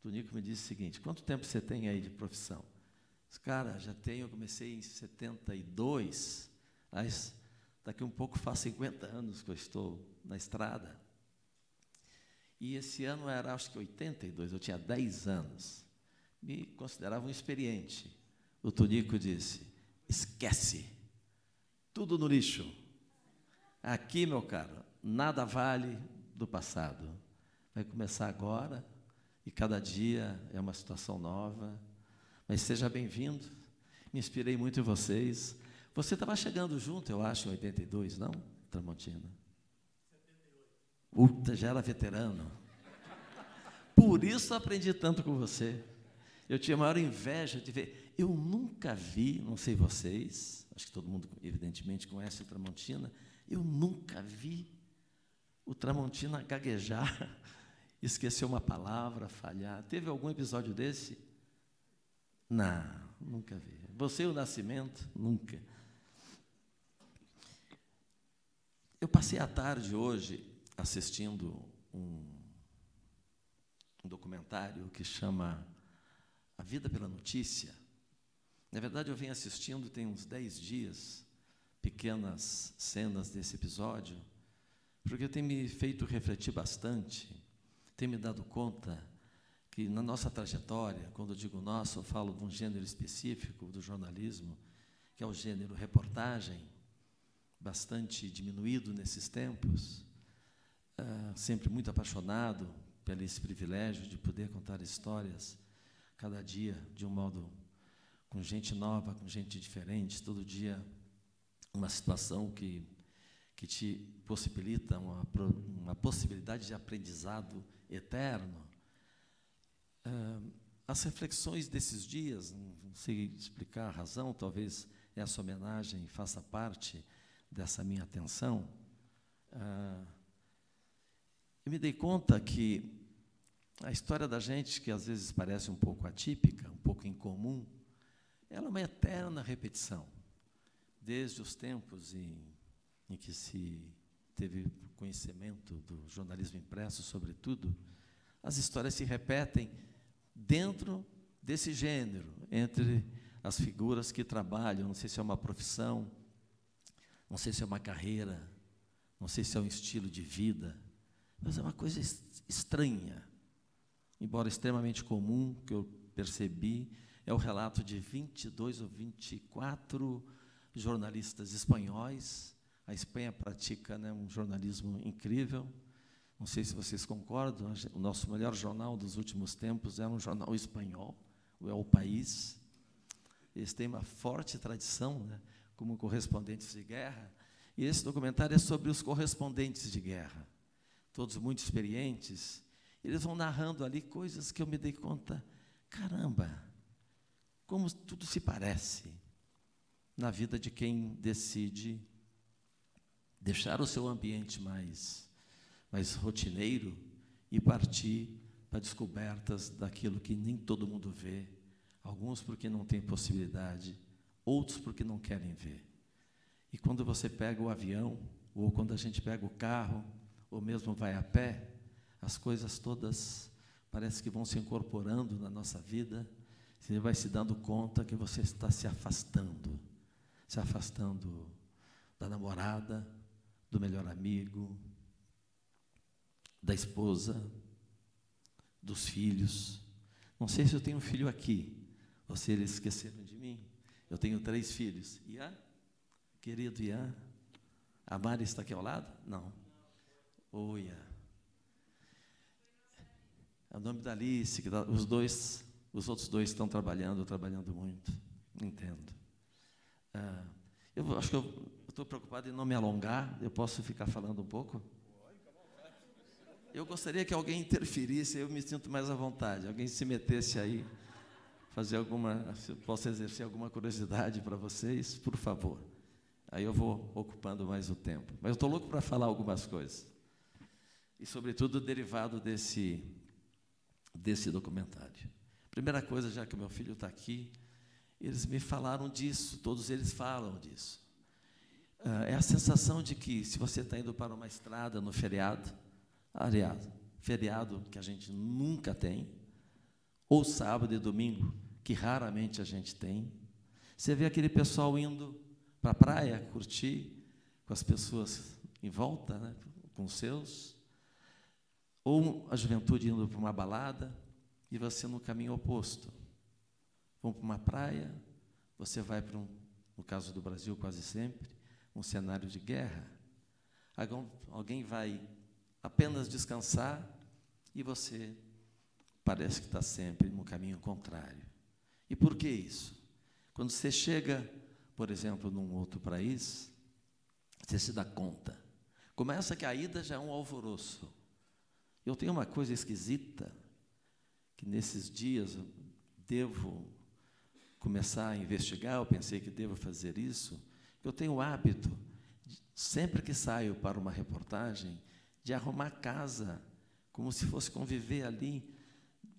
Tonico me disse o seguinte: quanto tempo você tem aí de profissão? Cara, já tenho, eu comecei em 72, mas daqui um pouco faz 50 anos que eu estou na estrada. E esse ano era, acho que 82, eu tinha 10 anos. Me considerava um experiente. O Tonico disse: esquece, tudo no lixo. Aqui, meu caro, nada vale do passado. Vai começar agora e cada dia é uma situação nova. Mas seja bem-vindo. Me inspirei muito em vocês. Você estava chegando junto, eu acho, em 82, não, Tramontina? Puta, já era veterano. Por isso aprendi tanto com você. Eu tinha a maior inveja de ver. Eu nunca vi, não sei vocês, acho que todo mundo, evidentemente, conhece o Tramontina. Eu nunca vi o Tramontina gaguejar, esquecer uma palavra, falhar. Teve algum episódio desse? Não, nunca vi. Você e o Nascimento? Nunca. Eu passei a tarde hoje assistindo um, um documentário que chama A Vida pela Notícia. Na verdade, eu venho assistindo tem uns dez dias pequenas cenas desse episódio, porque tem me feito refletir bastante, tem me dado conta que na nossa trajetória, quando eu digo nosso, eu falo de um gênero específico do jornalismo, que é o gênero reportagem, bastante diminuído nesses tempos, ah, sempre muito apaixonado pelo esse privilégio de poder contar histórias cada dia de um modo com gente nova, com gente diferente, todo dia uma situação que que te possibilita uma, uma possibilidade de aprendizado eterno. Ah, as reflexões desses dias, não sei explicar a razão, talvez essa homenagem faça parte dessa minha atenção. Ah, eu me dei conta que a história da gente, que às vezes parece um pouco atípica, um pouco incomum, ela é uma eterna repetição. Desde os tempos em, em que se teve conhecimento do jornalismo impresso, sobretudo, as histórias se repetem dentro desse gênero, entre as figuras que trabalham, não sei se é uma profissão, não sei se é uma carreira, não sei se é um estilo de vida, mas é uma coisa es- estranha, embora extremamente comum, que eu percebi, é o relato de 22 ou 24 jornalistas espanhóis. A Espanha pratica né, um jornalismo incrível. Não sei se vocês concordam, o nosso melhor jornal dos últimos tempos é um jornal espanhol, o É o País. Eles têm uma forte tradição né, como correspondentes de guerra. E esse documentário é sobre os correspondentes de guerra, todos muito experientes. Eles vão narrando ali coisas que eu me dei conta, caramba, como tudo se parece na vida de quem decide deixar o seu ambiente mais, mais rotineiro e partir para descobertas daquilo que nem todo mundo vê, alguns porque não têm possibilidade, outros porque não querem ver. E quando você pega o avião, ou quando a gente pega o carro, ou mesmo vai a pé, as coisas todas parece que vão se incorporando na nossa vida, você vai se dando conta que você está se afastando, se afastando da namorada, do melhor amigo, da esposa, dos filhos. Não sei se eu tenho um filho aqui, se eles esqueceram de mim. Eu tenho três filhos. Ian, querido Ian, a Mari está aqui ao lado? Não. Ô, Ian. É o nome da Alice, que tá- os dois, os outros dois estão trabalhando, trabalhando muito. Entendo. Ah, eu acho que eu estou preocupado em não me alongar. Eu posso ficar falando um pouco? Eu gostaria que alguém interferisse, eu me sinto mais à vontade. Alguém se metesse aí, fazer alguma, se eu posso exercer alguma curiosidade para vocês, por favor. Aí eu vou ocupando mais o tempo. Mas eu estou louco para falar algumas coisas. E, sobretudo, derivado desse, desse documentário. Primeira coisa, já que meu filho está aqui, eles me falaram disso, todos eles falam disso. Ah, é a sensação de que, se você está indo para uma estrada no feriado, aliás, feriado que a gente nunca tem, ou sábado e domingo, que raramente a gente tem, você vê aquele pessoal indo para a praia curtir com as pessoas em volta, né, com os seus, ou a juventude indo para uma balada e você no caminho oposto. Vão para uma praia, você vai para um, no caso do Brasil quase sempre, um cenário de guerra. Alguém- vai apenas descansar e você parece que está sempre no caminho contrário. E por que isso? Quando você chega, por exemplo, num outro país, você se dá conta. Começa que a ida já é um alvoroço. Eu tenho uma coisa esquisita, que nesses dias devo começar a investigar, eu pensei que devo fazer isso, eu tenho o hábito, sempre que saio para uma reportagem, de arrumar casa, como se fosse conviver ali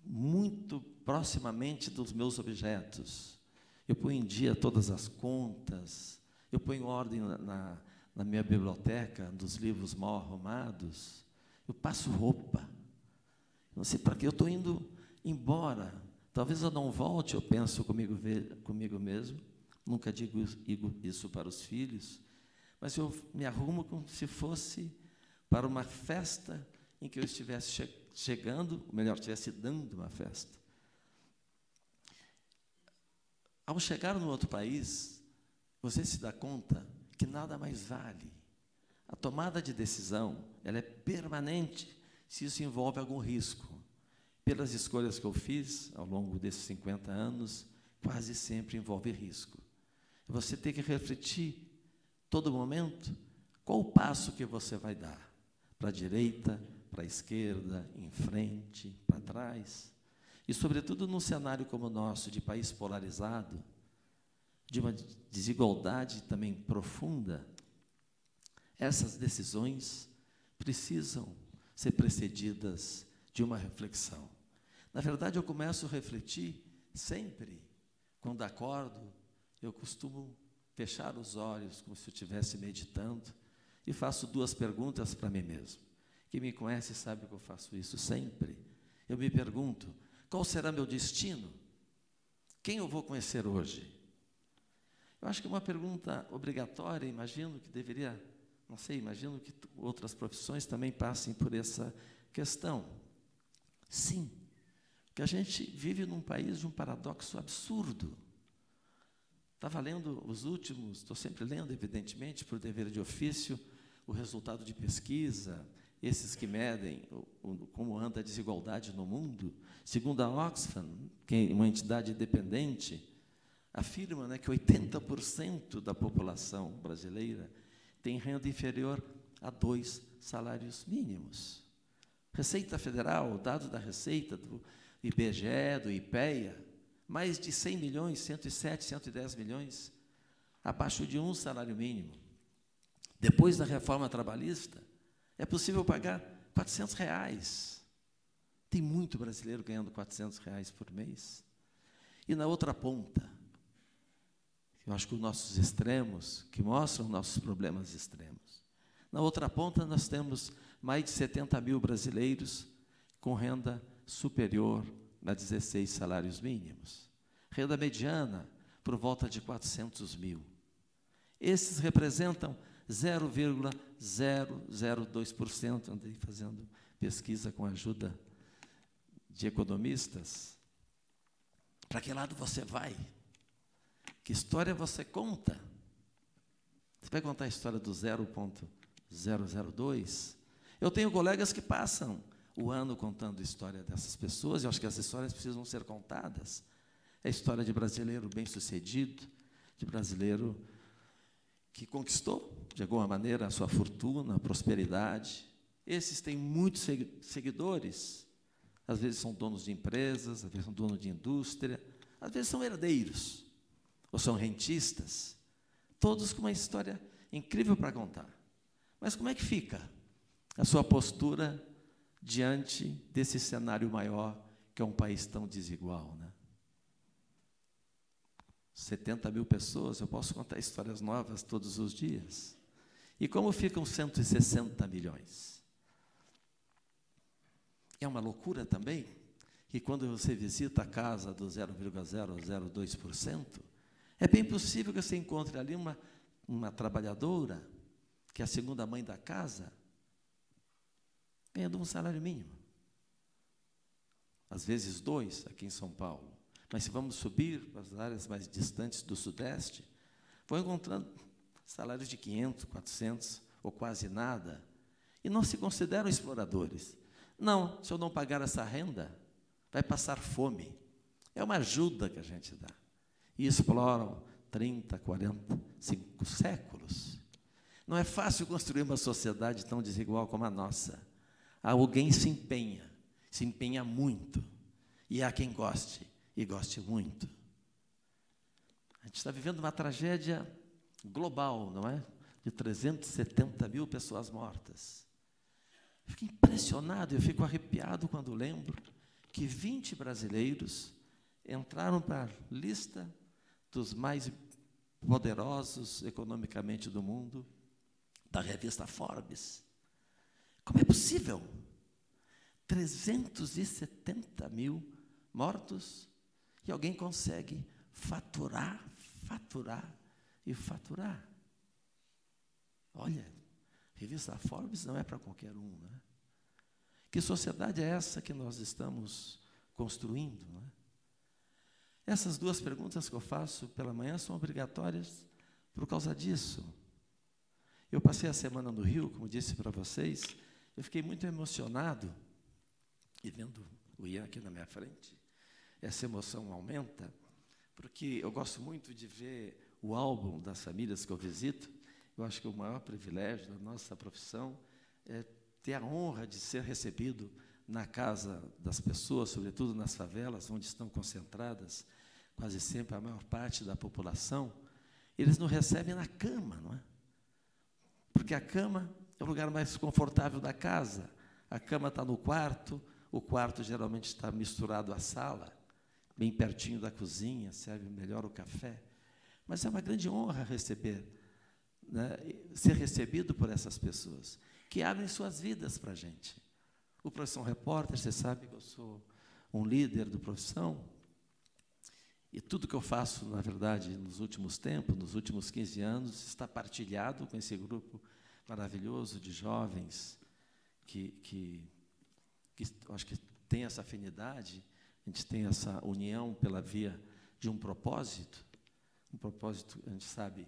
muito proximamente dos meus objetos. Eu ponho em dia todas as contas, eu ponho ordem na, na, minha biblioteca dos livros mal arrumados, eu passo roupa. Não sei para que eu estou indo embora. Talvez eu não volte, eu penso comigo, comigo mesmo. Nunca digo isso- digo isso para os filhos, mas eu me arrumo como se fosse para uma festa em que eu estivesse che- chegando, ou melhor, estivesse dando uma festa. Ao chegar no outro país, você se dá conta que nada mais vale. A tomada de decisão, ela é permanente se isso envolve algum risco. Pelas escolhas que eu fiz ao longo desses 50 anos, quase sempre envolve risco. Você tem que refletir todo momento qual o passo que você vai dar para a direita, para a esquerda, em frente, para trás. E, sobretudo, num cenário como o nosso, de país polarizado, de uma desigualdade também profunda, essas decisões precisam ser precedidas de uma reflexão. Na verdade, eu começo a refletir sempre. Quando acordo, eu costumo fechar os olhos como se eu estivesse meditando e faço duas perguntas para mim mesmo. Quem me conhece sabe que eu faço isso sempre. Eu me pergunto: qual será meu destino? Quem eu vou conhecer hoje? Eu acho que é uma pergunta obrigatória, imagino que deveria, não sei, imagino que outras profissões também passem por essa questão. Sim, porque a gente vive num país de um paradoxo absurdo. Estava lendo os últimos, estou sempre lendo, evidentemente, por dever de ofício, o resultado de pesquisa, esses que medem o, o, como anda a desigualdade no mundo. Segundo a Oxfam, que é uma entidade independente, afirma né, que 80% da população brasileira tem renda inferior a dois salários mínimos. Receita Federal, dado da Receita, do IBGE, do IPEA, mais de 100 milhões, 107, 110 milhões, abaixo de um salário mínimo. Depois da reforma trabalhista, é possível pagar 400 reais. Tem muito brasileiro ganhando 400 reais por mês. E na outra ponta, eu acho que os nossos extremos, que mostram nossos problemas extremos. Na outra ponta, nós temos mais de 70 mil brasileiros com renda superior a 16 salários mínimos. renda mediana por volta de 400 mil. Esses representam 0,002%. Andei fazendo pesquisa com a ajuda de economistas. Para que lado você vai? Que história você conta? Você vai contar a história do 0,002? Eu tenho colegas que passam o ano contando a história dessas pessoas, e eu acho que essas histórias precisam ser contadas. É a história de brasileiro bem-sucedido, de brasileiro que conquistou, de alguma maneira, a sua fortuna, a prosperidade. Esses têm muitos segui- seguidores. Às vezes são donos de empresas, às vezes são donos de indústria, às vezes são herdeiros, ou são rentistas. Todos com uma história incrível para contar. Mas como é que fica a sua postura diante desse cenário maior, que é um país tão desigual, né? 70 mil pessoas, eu posso contar histórias novas todos os dias. E como ficam 160 milhões? É uma loucura também que quando você visita a casa do 0,002%, é bem possível que você encontre ali uma, uma trabalhadora, que é a segunda mãe da casa, ganhando um salário mínimo. Às vezes dois aqui em São Paulo. Mas se vamos subir para as áreas mais distantes do Sudeste, vão encontrando salários de 500, 400 ou quase nada. E não se consideram exploradores. Não, se eu não pagar essa renda, vai passar fome. É uma ajuda que a gente dá. E exploram 30, 40, 5 séculos. Não é fácil construir uma sociedade tão desigual como a nossa. Alguém se empenha, se empenha muito. E há quem goste, e goste muito. A gente está vivendo uma tragédia global, não é? De 370 mil pessoas mortas. Eu fico impressionado, eu fico arrepiado quando lembro que 20 brasileiros entraram para a lista dos mais poderosos economicamente do mundo, da revista Forbes. Como é possível? 370 mil mortos e alguém consegue faturar, faturar e faturar. Olha, revista Forbes não é para qualquer um, né? Que sociedade é essa que nós estamos construindo? Não é? Essas duas perguntas que eu faço pela manhã são obrigatórias por causa disso. Eu passei a semana no Rio, como disse para vocês, eu fiquei muito emocionado e vendo o Ian aqui na minha frente, essa emoção aumenta, porque eu gosto muito de ver o álbum das famílias que eu visito. Eu acho que o maior privilégio da nossa profissão é ter a honra de ser recebido na casa das pessoas, sobretudo nas favelas, onde estão concentradas quase sempre a maior parte da população. Eles nos recebem na cama, não é? Porque a cama é o lugar mais confortável da casa. A cama está no quarto, o quarto geralmente está misturado à sala, bem pertinho da cozinha, serve melhor o café. Mas é uma grande honra receber, né, ser recebido por essas pessoas, que abrem suas vidas para a gente. O Profissão Repórter, você sabe que eu sou um líder do Profissão, e tudo que eu faço, na verdade, nos últimos tempos, nos últimos 15 anos, está partilhado com esse grupo maravilhoso de jovens que, que, que acho que tem essa afinidade, a gente tem essa união pela via de um propósito. Um propósito, a gente sabe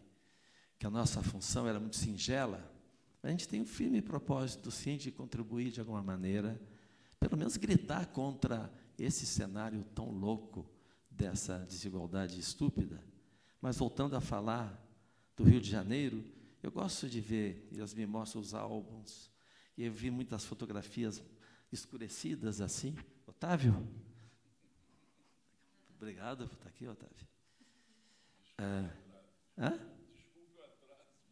que a nossa função era muito singela, a gente tem um firme propósito, sim, de contribuir de alguma maneira, pelo menos gritar contra esse cenário tão louco dessa desigualdade estúpida. Mas voltando a falar do Rio de Janeiro, eu gosto de ver, eles me mostram os álbuns, e eu vi muitas fotografias escurecidas assim. Otávio? Obrigado por estar aqui, Otávio. É, hã?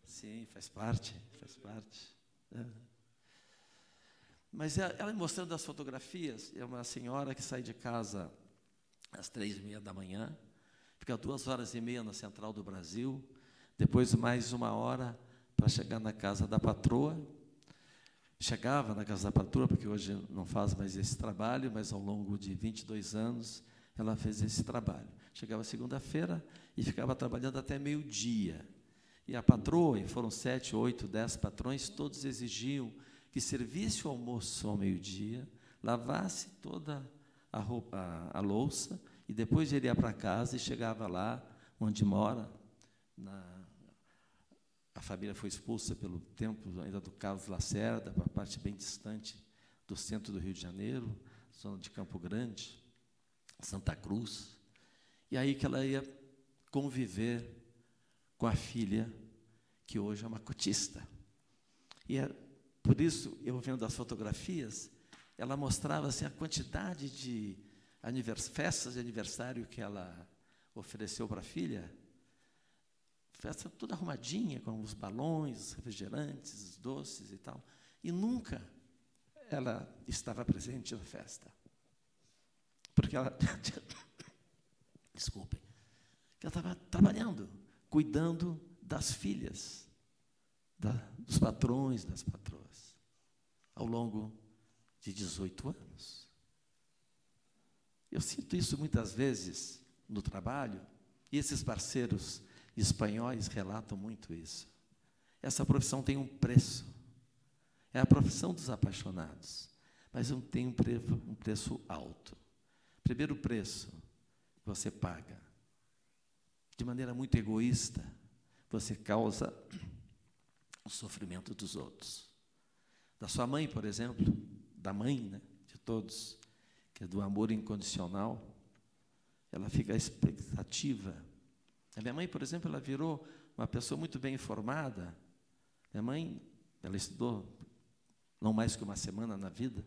Sim, faz parte, faz parte. É. Mas ela ela mostrando as fotografias, é uma senhora que sai de casa às três e meia da manhã, fica duas horas e meia na Central do Brasil, depois mais uma hora para chegar na casa da patroa. Chegava na casa da patroa, porque hoje não faz mais esse trabalho, mas ao longo de 22 anos ela fez esse trabalho. Chegava segunda-feira e ficava trabalhando até meio-dia. E a patroa, e foram sete, oito, dez patrões, todos exigiam que servisse o almoço ao meio-dia, lavasse toda a, roupa, a, a louça, e depois iria para casa e chegava lá onde mora. Na, a família foi expulsa pelo tempo ainda do Carlos Lacerda, para a parte bem distante do centro do Rio de Janeiro, zona de Campo Grande, Santa Cruz. E aí que ela ia conviver com a filha, que hoje é uma cotista. E é, por isso, eu vendo as fotografias, ela mostrava assim, a quantidade de festas de aniversário que ela ofereceu para a filha. Festa toda arrumadinha, com os balões, os refrigerantes, os doces e tal. E nunca ela estava presente na festa. Porque ela. Desculpem. Ela estava trabalhando, cuidando das filhas, da, dos patrões, das patroas, ao longo de 18 anos. Eu sinto isso muitas vezes no trabalho, e esses parceiros espanhóis relatam muito isso. Essa profissão tem um preço. É a profissão dos apaixonados, mas não tem um, pre preço alto. Primeiro preço que você paga, de maneira muito egoísta, você causa o sofrimento dos outros. Da sua mãe, por exemplo, da mãe né, de todos, que é do amor incondicional, ela fica expectativa. A minha mãe, por exemplo, ela virou uma pessoa muito bem informada. Minha mãe, ela estudou não mais que uma semana na vida.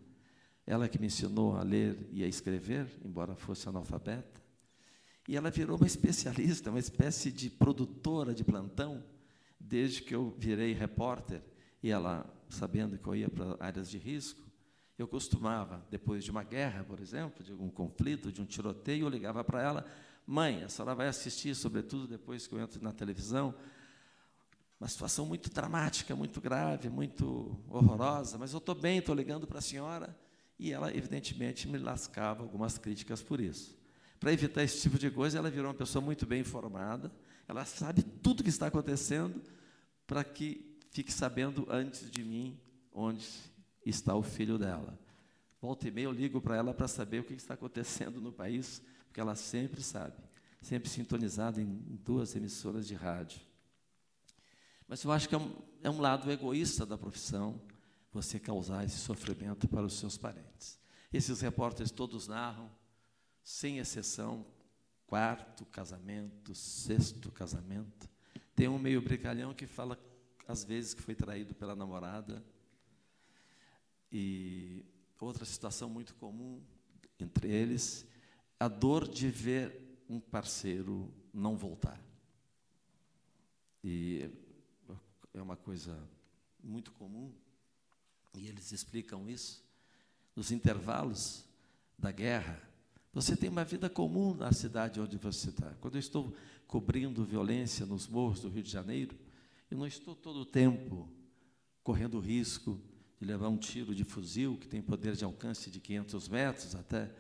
Ela que me ensinou a ler e a escrever, embora fosse analfabeta. E ela virou uma especialista, uma espécie de produtora de plantão, desde que eu virei repórter. E ela, sabendo que eu ia para áreas de risco, eu costumava, depois de uma guerra, por exemplo, de algum conflito, de um tiroteio, eu ligava para ela: Mãe, a senhora vai assistir, sobretudo depois que eu entro na televisão, uma situação muito dramática, muito grave, muito horrorosa, mas eu estou bem, estou ligando para a senhora. E ela, evidentemente, me lascava algumas críticas por isso. Para evitar esse tipo de coisa, ela virou uma pessoa muito bem informada, ela sabe tudo o que está acontecendo, para que fique sabendo antes de mim onde está o filho dela. Volta e meia eu ligo para ela para saber o que está acontecendo no país, porque ela sempre sabe, sempre sintonizada em duas emissoras de rádio. Mas eu acho que é um, é um lado egoísta da profissão você causar esse sofrimento para os seus parentes. Esses repórteres todos narram, sem exceção, quarto casamento, sexto casamento. Tem um meio brincalhão que fala, às vezes, que foi traído pela namorada. E outra situação muito comum entre eles, a dor de ver um parceiro não voltar. E é uma coisa muito comum, e eles explicam isso. Nos intervalos da guerra, você tem uma vida comum na cidade onde você está. Quando eu estou cobrindo violência nos morros do Rio de Janeiro, eu não estou todo o tempo correndo risco de levar um tiro de fuzil que tem poder de alcance de 500 metros até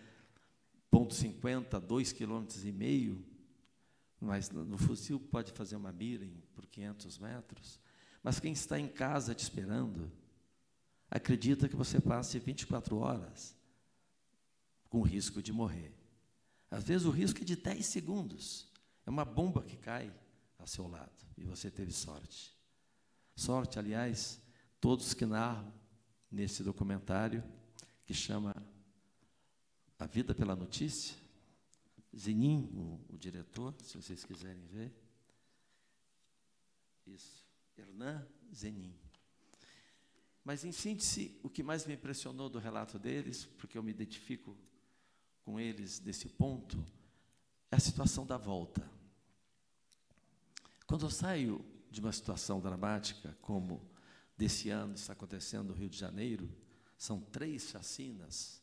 ponto 50, 2,5 km e meio, mas no fuzil pode fazer uma mira por 500 metros. Mas quem está em casa te esperando, acredita que você passe 24 horas com risco de morrer. Às vezes o risco é de 10 segundos. É uma bomba que cai ao seu lado e você teve sorte. Sorte, aliás, todos que narram nesse documentário que chama A Vida pela Notícia. Zenin, o, o diretor, se vocês quiserem ver. Isso. Hernan Zenin. Mas, em síntese, o que mais me impressionou do relato deles, porque eu me identifico com eles desse ponto, é a situação da volta. Quando eu saio de uma situação dramática, como desse ano está acontecendo no Rio de Janeiro, são três chacinas,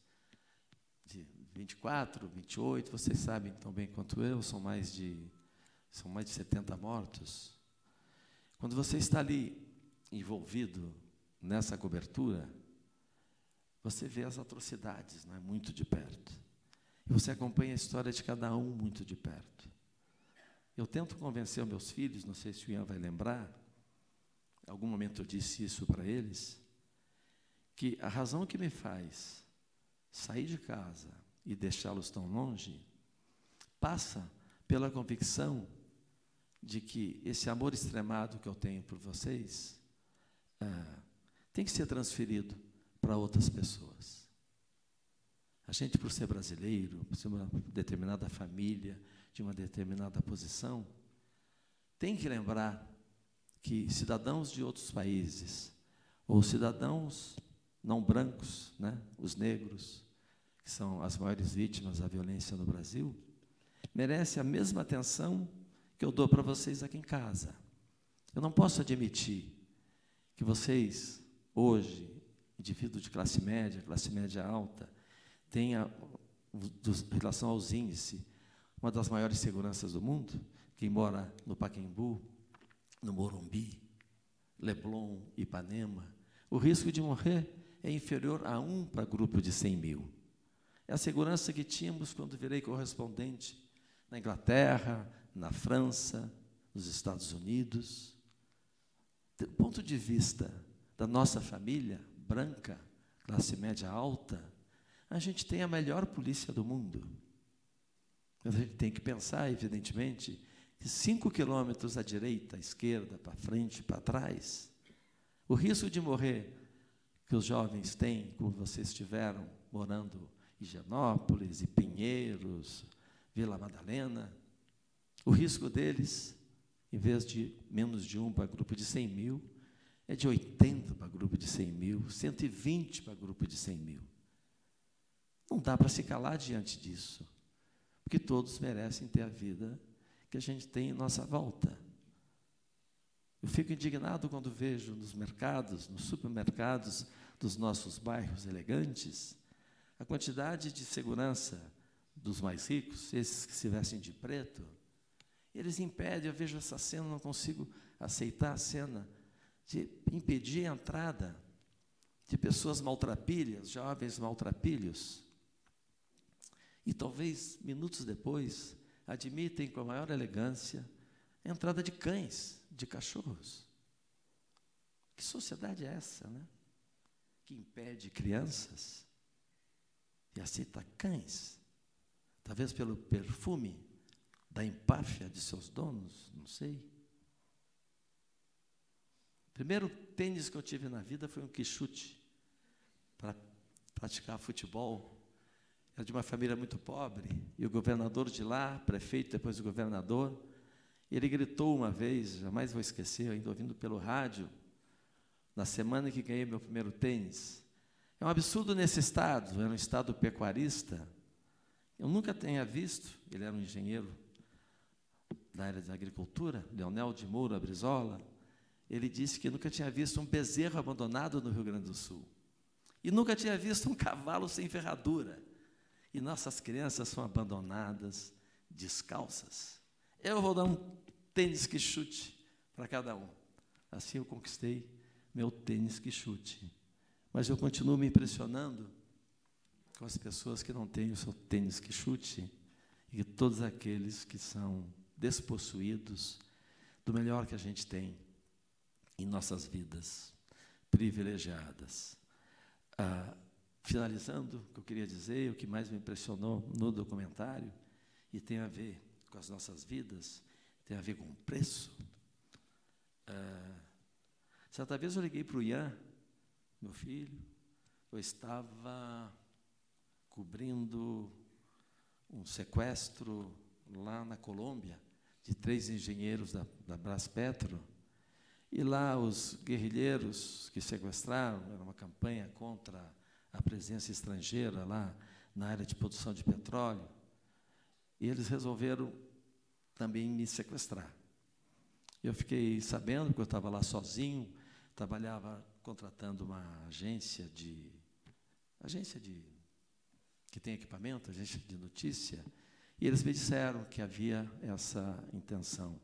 de 24, 28, vocês sabem tão bem quanto eu, são mais de, são mais de 70 mortos. Quando você está ali envolvido nessa cobertura, você vê as atrocidades não é? muito de perto. E você acompanha a história de cada um muito de perto. Eu tento convencer meus filhos, não sei se o Ian vai lembrar, em algum momento eu disse isso para eles, que a razão que me faz sair de casa e deixá-los tão longe passa pela convicção de que esse amor extremado que eu tenho por vocês ah, tem que ser transferido para outras pessoas. A gente, por ser brasileiro, por ser uma determinada família, de uma determinada posição, tem que lembrar que cidadãos de outros países, ou cidadãos não brancos, né, os negros, que são as maiores vítimas da violência no Brasil, merecem a mesma atenção que eu dou para vocês aqui em casa. Eu não posso admitir que vocês, hoje, indivíduos de classe média, classe média alta, tenha, em relação aos índices, uma das maiores seguranças do mundo, quem mora no Paquembu, no Morumbi, Leblon, Ipanema, o risco de morrer é inferior a um para grupo de 100 mil. É a segurança que tínhamos quando virei correspondente na Inglaterra, na França, nos Estados Unidos. Do ponto de vista da nossa família branca, classe média alta, a gente tem a melhor polícia do mundo. Mas a gente tem que pensar, evidentemente, que cinco quilômetros à direita, à esquerda, para frente, para trás, o risco de morrer que os jovens têm, como vocês tiveram, morando em Higienópolis, em Pinheiros, Vila Madalena, o risco deles, em vez de menos de um para grupo de 100 mil, é de 80 para grupo de 100 mil, 120 para grupo de 100 mil. Não dá para se calar diante disso, porque todos merecem ter a vida que a gente tem em nossa volta. Eu fico indignado quando vejo nos mercados, nos supermercados dos nossos bairros elegantes, a quantidade de segurança dos mais ricos, esses que se vestem de preto, eles impedem, eu vejo essa cena, não consigo aceitar a cena, de impedir a entrada de pessoas maltrapilhas, jovens maltrapilhos. E talvez minutos depois admitem com a maior elegância a entrada de cães, de cachorros. Que sociedade é essa, né? Que impede crianças e aceita cães, talvez pelo perfume da empáfia de seus donos, não sei. O primeiro tênis que eu tive na vida foi um quichute para praticar futebol. Era de uma família muito pobre, e o governador de lá, prefeito, depois o governador, ele gritou uma vez, jamais vou esquecer, ainda ouvindo pelo rádio, na semana que ganhei meu primeiro tênis. É um absurdo nesse estado, era um estado pecuarista. Eu nunca tinha visto, ele era um engenheiro da área da agricultura, Leonel de Moura Brizola, ele disse que nunca tinha visto um bezerro abandonado no Rio Grande do Sul. E nunca tinha visto um cavalo sem ferradura. E nossas crianças são abandonadas descalças. Eu vou dar um tênis que chute para cada um. Assim eu conquistei meu tênis que chute. Mas eu continuo me impressionando com as pessoas que não têm o seu tênis que chute e todos aqueles que são despossuídos do melhor que a gente tem em nossas vidas privilegiadas. Ah, finalizando, o que eu queria dizer, o que mais me impressionou no documentário, e tem a ver com as nossas vidas, tem a ver com o preço. Ah, certa vez eu liguei para o Ian, meu filho, eu estava cobrindo um sequestro lá na Colômbia, de três engenheiros da, da Braspetro, e lá os guerrilheiros que sequestraram, era uma campanha contra a presença estrangeira lá na área de produção de petróleo, e eles resolveram também me sequestrar. Eu fiquei sabendo que eu estava lá sozinho, trabalhava contratando uma agência de agência de que tem equipamento, agência de notícia, e eles me disseram que havia essa intenção.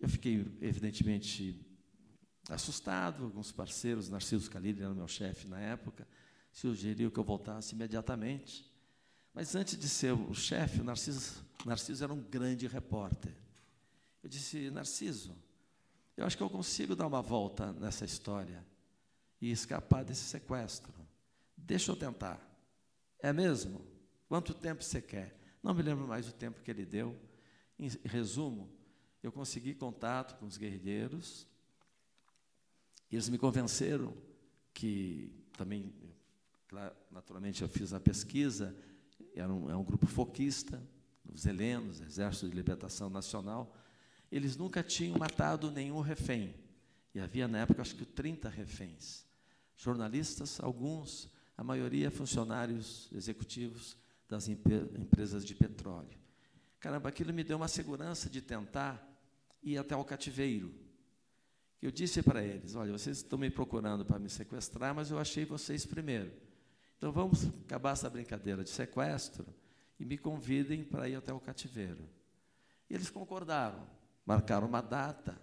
Eu fiquei, evidentemente, assustado. Alguns parceiros, Narciso Calil, era meu chefe na época, sugeriu que eu voltasse imediatamente. Mas antes de ser o chefe, o Narciso, Narciso era um grande repórter. Eu disse, Narciso, eu acho que eu consigo dar uma volta nessa história e escapar desse sequestro. Deixa eu tentar. É mesmo? Quanto tempo você quer? Não me lembro mais o tempo que ele deu. Em resumo, eu consegui contato com os guerrilheiros. Eles me convenceram que também, naturalmente, eu fiz a pesquisa. Era um, é um grupo foquista, os helenos, Exército de Libertação Nacional. Eles nunca tinham matado nenhum refém. E havia, na época, acho que 30 reféns. Jornalistas, alguns, a maioria funcionários executivos das empre- empresas de petróleo. Caramba, aquilo me deu uma segurança de tentar ir até o cativeiro. Eu disse para eles: olha, vocês estão me procurando para me sequestrar, mas eu achei vocês primeiro. Então vamos acabar essa brincadeira de sequestro e me convidem para ir até o cativeiro. E eles concordaram, marcaram uma data.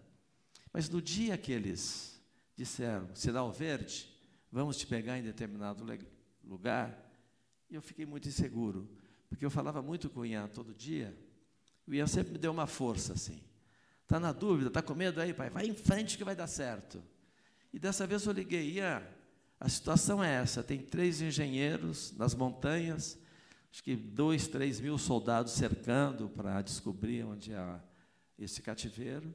Mas no dia que eles disseram, sinal verde, vamos te pegar em determinado lugar, eu fiquei muito inseguro, porque eu falava muito com o Ian todo dia, o Ian sempre me deu uma força assim. Está na dúvida, está com medo aí, pai? Vai em frente que vai dar certo. E dessa vez eu liguei, Ian, a situação é essa: tem três engenheiros nas montanhas, acho que dois, três mil soldados cercando para descobrir onde é esse cativeiro.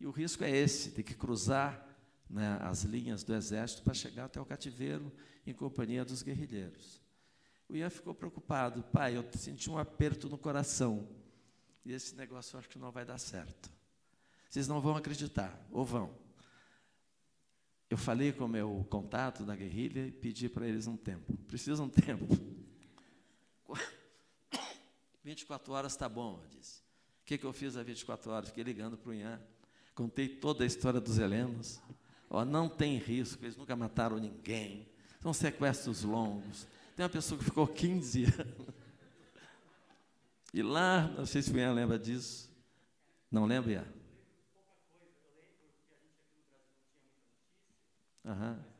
E o risco é esse: tem que cruzar né, as linhas do exército para chegar até o cativeiro em companhia dos guerrilheiros. O Ian ficou preocupado, pai, eu senti um aperto no coração. E esse negócio eu acho que não vai dar certo. Vocês não vão acreditar, ou vão. Eu falei com o meu contato da guerrilha e pedi para eles um tempo. Precisa um tempo. 24 horas está bom, eu disse. O que, que eu fiz às 24 horas? Fiquei ligando para o Ian. Contei toda a história dos helenos. Ó, não tem risco, eles nunca mataram ninguém. São sequestros longos. Tem uma pessoa que ficou 15 anos. E lá, não sei se o Ian lembra disso. Não lembra, Ian? Aham.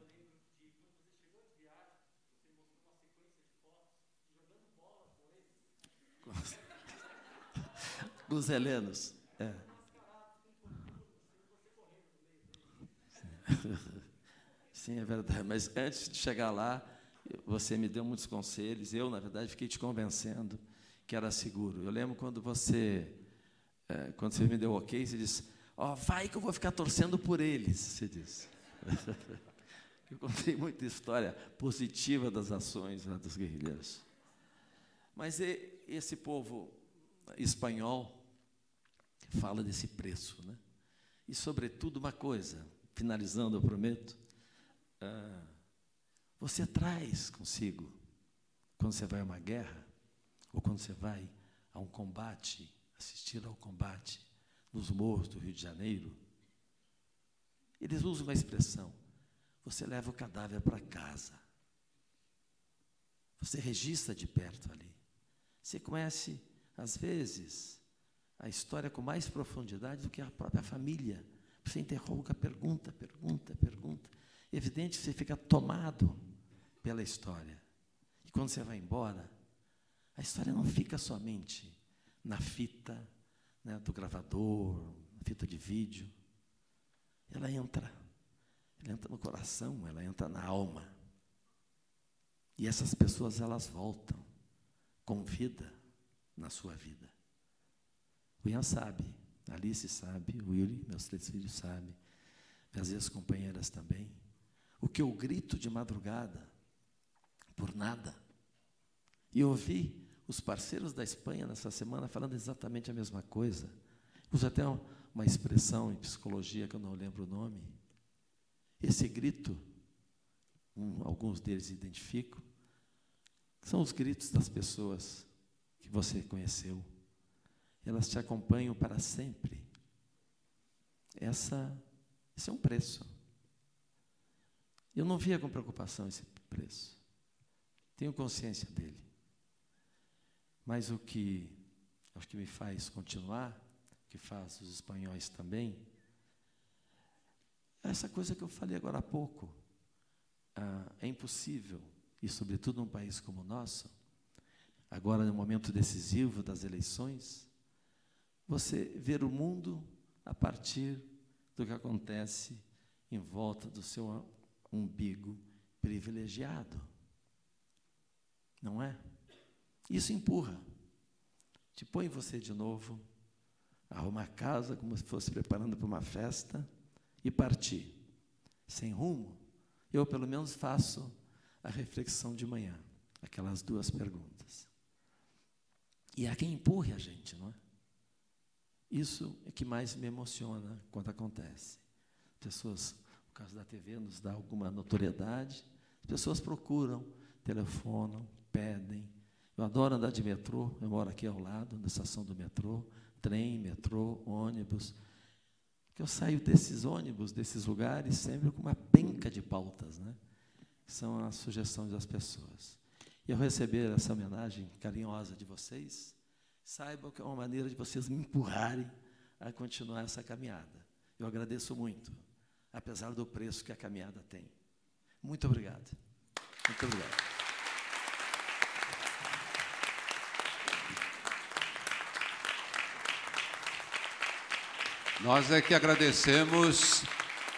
Os helenos. É. Sim, é verdade. Mas antes de chegar lá, você me deu muitos conselhos. Eu, na verdade, fiquei te convencendo que era seguro. Eu lembro quando você, eh, quando você me deu ok, você disse: Ó, oh, vai que eu vou ficar torcendo por eles. Você disse. eu contei muita história positiva das ações dos guerrilheiros. Mas e, esse povo espanhol fala desse preço, né? E sobretudo uma coisa, finalizando, eu prometo, ah, você traz consigo, quando você vai a uma guerra, ou quando você vai a um combate, assistir ao combate nos morros do Rio de Janeiro, eles usam uma expressão: você leva o cadáver para casa. Você registra de perto ali. Você conhece, às vezes, a história com mais profundidade do que a própria família. Você interroga, pergunta, pergunta, pergunta. É evidente que você fica tomado pela história. E quando você vai embora, a história não fica somente na fita né, do gravador, fita de vídeo. Ela entra. Ela entra no coração, ela entra na alma. E essas pessoas, elas voltam com vida na sua vida. O Ian sabe, a Alice sabe, o Willy, meus três filhos sabem, as ex-companheiras também. O que eu grito de madrugada, por nada. E ouvi os parceiros da Espanha nessa semana falando exatamente a mesma coisa. Uso até uma expressão em psicologia que eu não lembro o nome. Esse grito, um, alguns deles identificam, são os gritos das pessoas que você conheceu. Elas te acompanham para sempre. Essa, esse é um preço. Eu não via com preocupação esse preço. Tenho consciência dele. Mas o que acho que me faz continuar, que faz os espanhóis também, é essa coisa que eu falei agora há pouco. Ah, é impossível, e sobretudo num país como o nosso, agora no momento decisivo das eleições, você ver o mundo a partir do que acontece em volta do seu umbigo privilegiado. Não é? Isso empurra. Te põe você de novo, arruma a casa como se fosse preparando para uma festa e partir. Sem rumo, eu pelo menos faço a reflexão de manhã, aquelas duas perguntas. E há quem empurre a gente, não é? Isso é que mais me emociona quando acontece. Pessoas, no caso da TV, nos dá alguma notoriedade, as pessoas procuram, telefonam, pedem. Eu adoro andar de metrô, eu moro aqui ao lado, na estação do metrô, trem, metrô, ônibus. Que eu saio desses ônibus, desses lugares, sempre com uma penca de pautas, né? São as sugestões das pessoas. E ao receber essa homenagem carinhosa de vocês, saibam que é uma maneira de vocês me empurrarem a continuar essa caminhada. Eu agradeço muito, apesar do preço que a caminhada tem. Muito obrigado. Muito obrigado. Nós é que agradecemos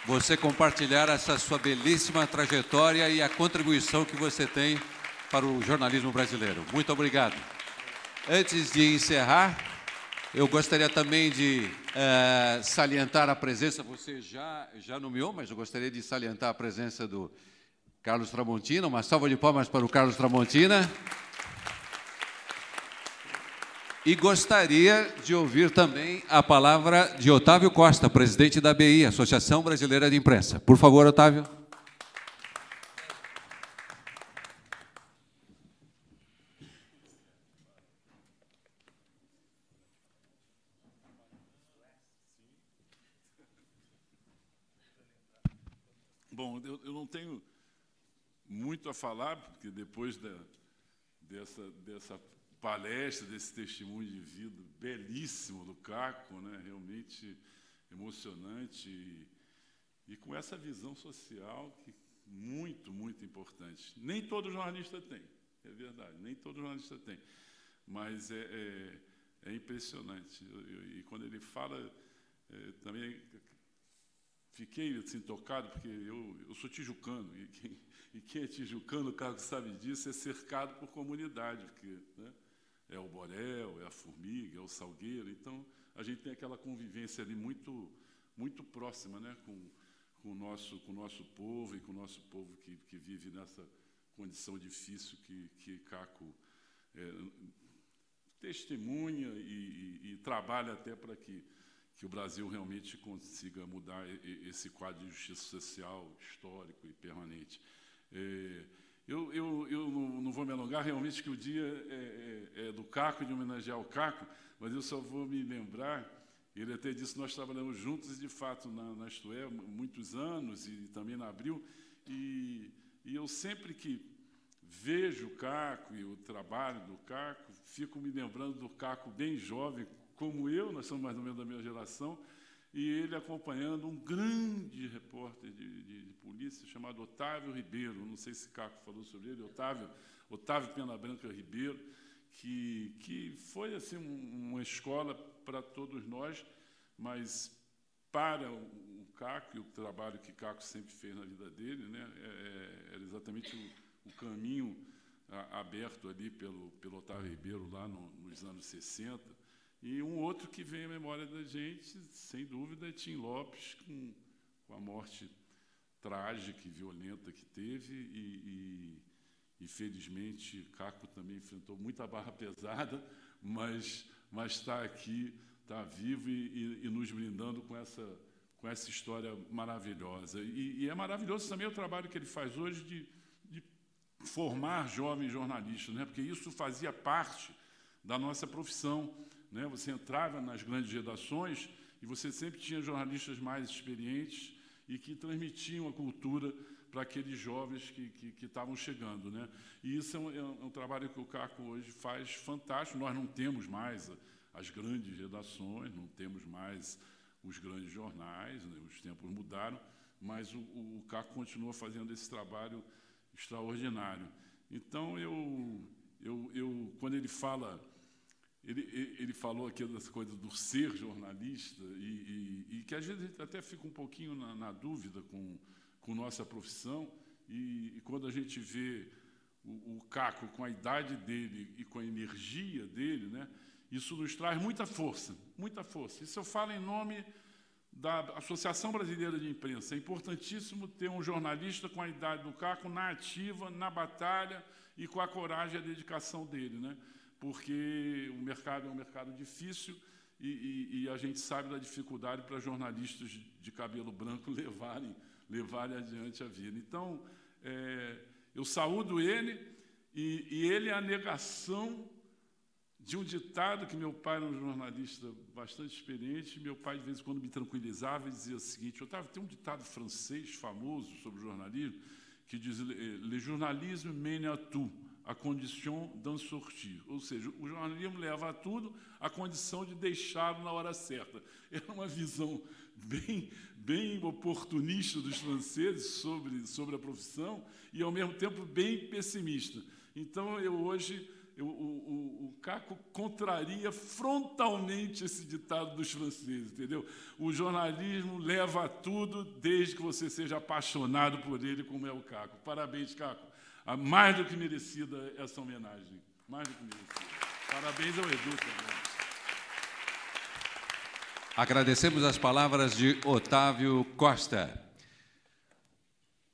você compartilhar essa sua belíssima trajetória e a contribuição que você tem para o jornalismo brasileiro. Muito obrigado. Antes de encerrar, eu gostaria também de eh, salientar a presença, você já, já nomeou, mas eu gostaria de salientar a presença do Carlos Tramontina. Uma salva de palmas para o Carlos Tramontina. E gostaria de ouvir também a palavra de Otávio Costa, presidente da BI, Associação Brasileira de Imprensa. Por favor, Otávio. Bom, eu, eu não tenho muito a falar, porque depois da, dessa, dessa palestra, desse testemunho de vida belíssimo do Caco, né, realmente emocionante, e, e com essa visão social que muito, muito importante. Nem todo jornalista tem, é verdade, nem todo jornalista tem, mas é, é, é impressionante. Eu- e quando ele fala, é, também fiquei assim, tocado, porque eu, eu sou tijucano, e quem, e quem é tijucano, o Carlos sabe disso, é cercado por comunidade, porque né, é o Borel, é a Formiga, é o Salgueiro, então a gente tem aquela convivência ali muito, muito próxima né, com, com, o nosso, com o nosso povo e com o nosso povo que, que vive nessa condição difícil que, que Caco é, testemunha e, e- e trabalha até para que, que o Brasil realmente consiga mudar esse quadro de justiça social histórico e permanente. É, eu, eu, eu não, não vou me alongar, realmente que o dia é, é- é do Caco, de homenagear o Caco, mas eu só vou me lembrar, ele até disse, nós trabalhamos juntos, de fato, na, na Istoé, muitos anos, e também na Abril, e, e eu sempre que vejo o Caco e o trabalho do Caco, fico me lembrando do Caco bem jovem, como eu, nós somos mais ou menos da mesma geração, e ele acompanhando um grande repórter de, de- de polícia chamado Otávio Ribeiro, não sei se Caco falou sobre ele, Otávio, Otávio Pena Branca Ribeiro, que, que foi assim um- uma escola para todos nós, mas para o, o Caco e o trabalho que Caco sempre fez na vida dele, né, é- é- era exatamente o, o caminho a- aberto ali pelo, pelo Otávio Ribeiro lá no- nos anos 60. E um outro que vem à memória da gente, sem dúvida, é Tim Lopes, com, com a morte trágica e violenta que teve, e, e, e, felizmente Caco também enfrentou muita barra pesada, mas está aqui, está vivo e, e- nos brindando com essa com essa história maravilhosa. E é maravilhoso também o trabalho que ele faz hoje de, de formar jovens jornalistas, né? porque isso fazia parte da nossa profissão. Né? Você entrava nas grandes redações e você sempre tinha jornalistas mais experientes e que transmitiam a cultura para aqueles jovens que, estavam chegando. Né? E isso é um, é um- é um trabalho que o Caco hoje faz fantástico. Nós não temos mais as grandes redações, não temos mais os grandes jornais, né? os tempos mudaram, mas o, o Caco continua fazendo esse trabalho extraordinário. Então, eu, eu, eu, quando ele fala, ele, ele falou aqui das coisas do ser jornalista, e, e- e que às vezes a gente até fica um pouquinho na, na dúvida com, com nossa profissão, e, e quando a gente vê o, o Caco com a idade dele e com a energia dele, né, isso nos traz muita força, muita força. Isso eu falo em nome da Associação Brasileira de Imprensa. É importantíssimo ter um jornalista com a idade do Caco na ativa, na batalha e com a coragem e a dedicação dele, né? Porque o mercado é um mercado difícil e, e- e a gente sabe da dificuldade para jornalistas de cabelo branco levarem, levarem adiante a vida. Então, é, eu saúdo ele e, e ele é a negação de um ditado que meu pai era um jornalista bastante experiente. Meu pai, de vez em quando, me tranquilizava e dizia o seguinte: Otávio, tem um ditado francês famoso sobre jornalismo que diz: eh, Le journalisme mène à tout, à condition d'en sortir. Ou seja, o jornalismo leva a tudo à condição de deixá-lo na hora certa. Era uma visão bem, bem oportunista dos franceses sobre, sobre a profissão e, ao mesmo tempo, bem pessimista. Então, eu hoje eu- o, o, o Caco contraria frontalmente esse ditado dos franceses, entendeu? O jornalismo leva a tudo desde que você seja apaixonado por ele, como é o Caco. Parabéns, Caco. Ah, Mais do que merecida essa homenagem. Mais do que merecida. Parabéns ao Edu também. Agradecemos as palavras de Otávio Costa.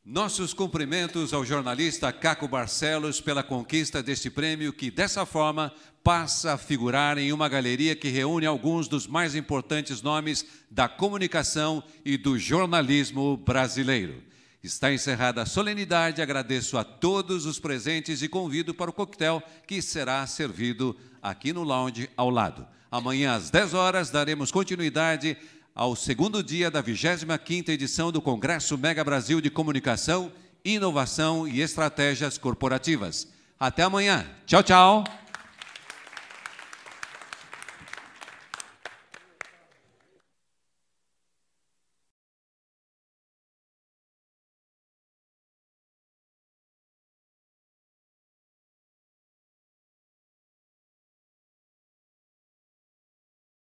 Nossos cumprimentos ao jornalista Caco Barcelos pela conquista deste prêmio, que dessa forma passa a figurar em uma galeria que reúne alguns dos mais importantes nomes da comunicação e do jornalismo brasileiro. Está encerrada a solenidade, agradeço a todos os presentes e convido para o coquetel que será servido aqui no lounge ao lado. Amanhã às 10 horas daremos continuidade ao segundo dia da 25ª edição do Congresso Mega Brasil de Comunicação, Inovação e Estratégias Corporativas. Até amanhã. Tchau, tchau.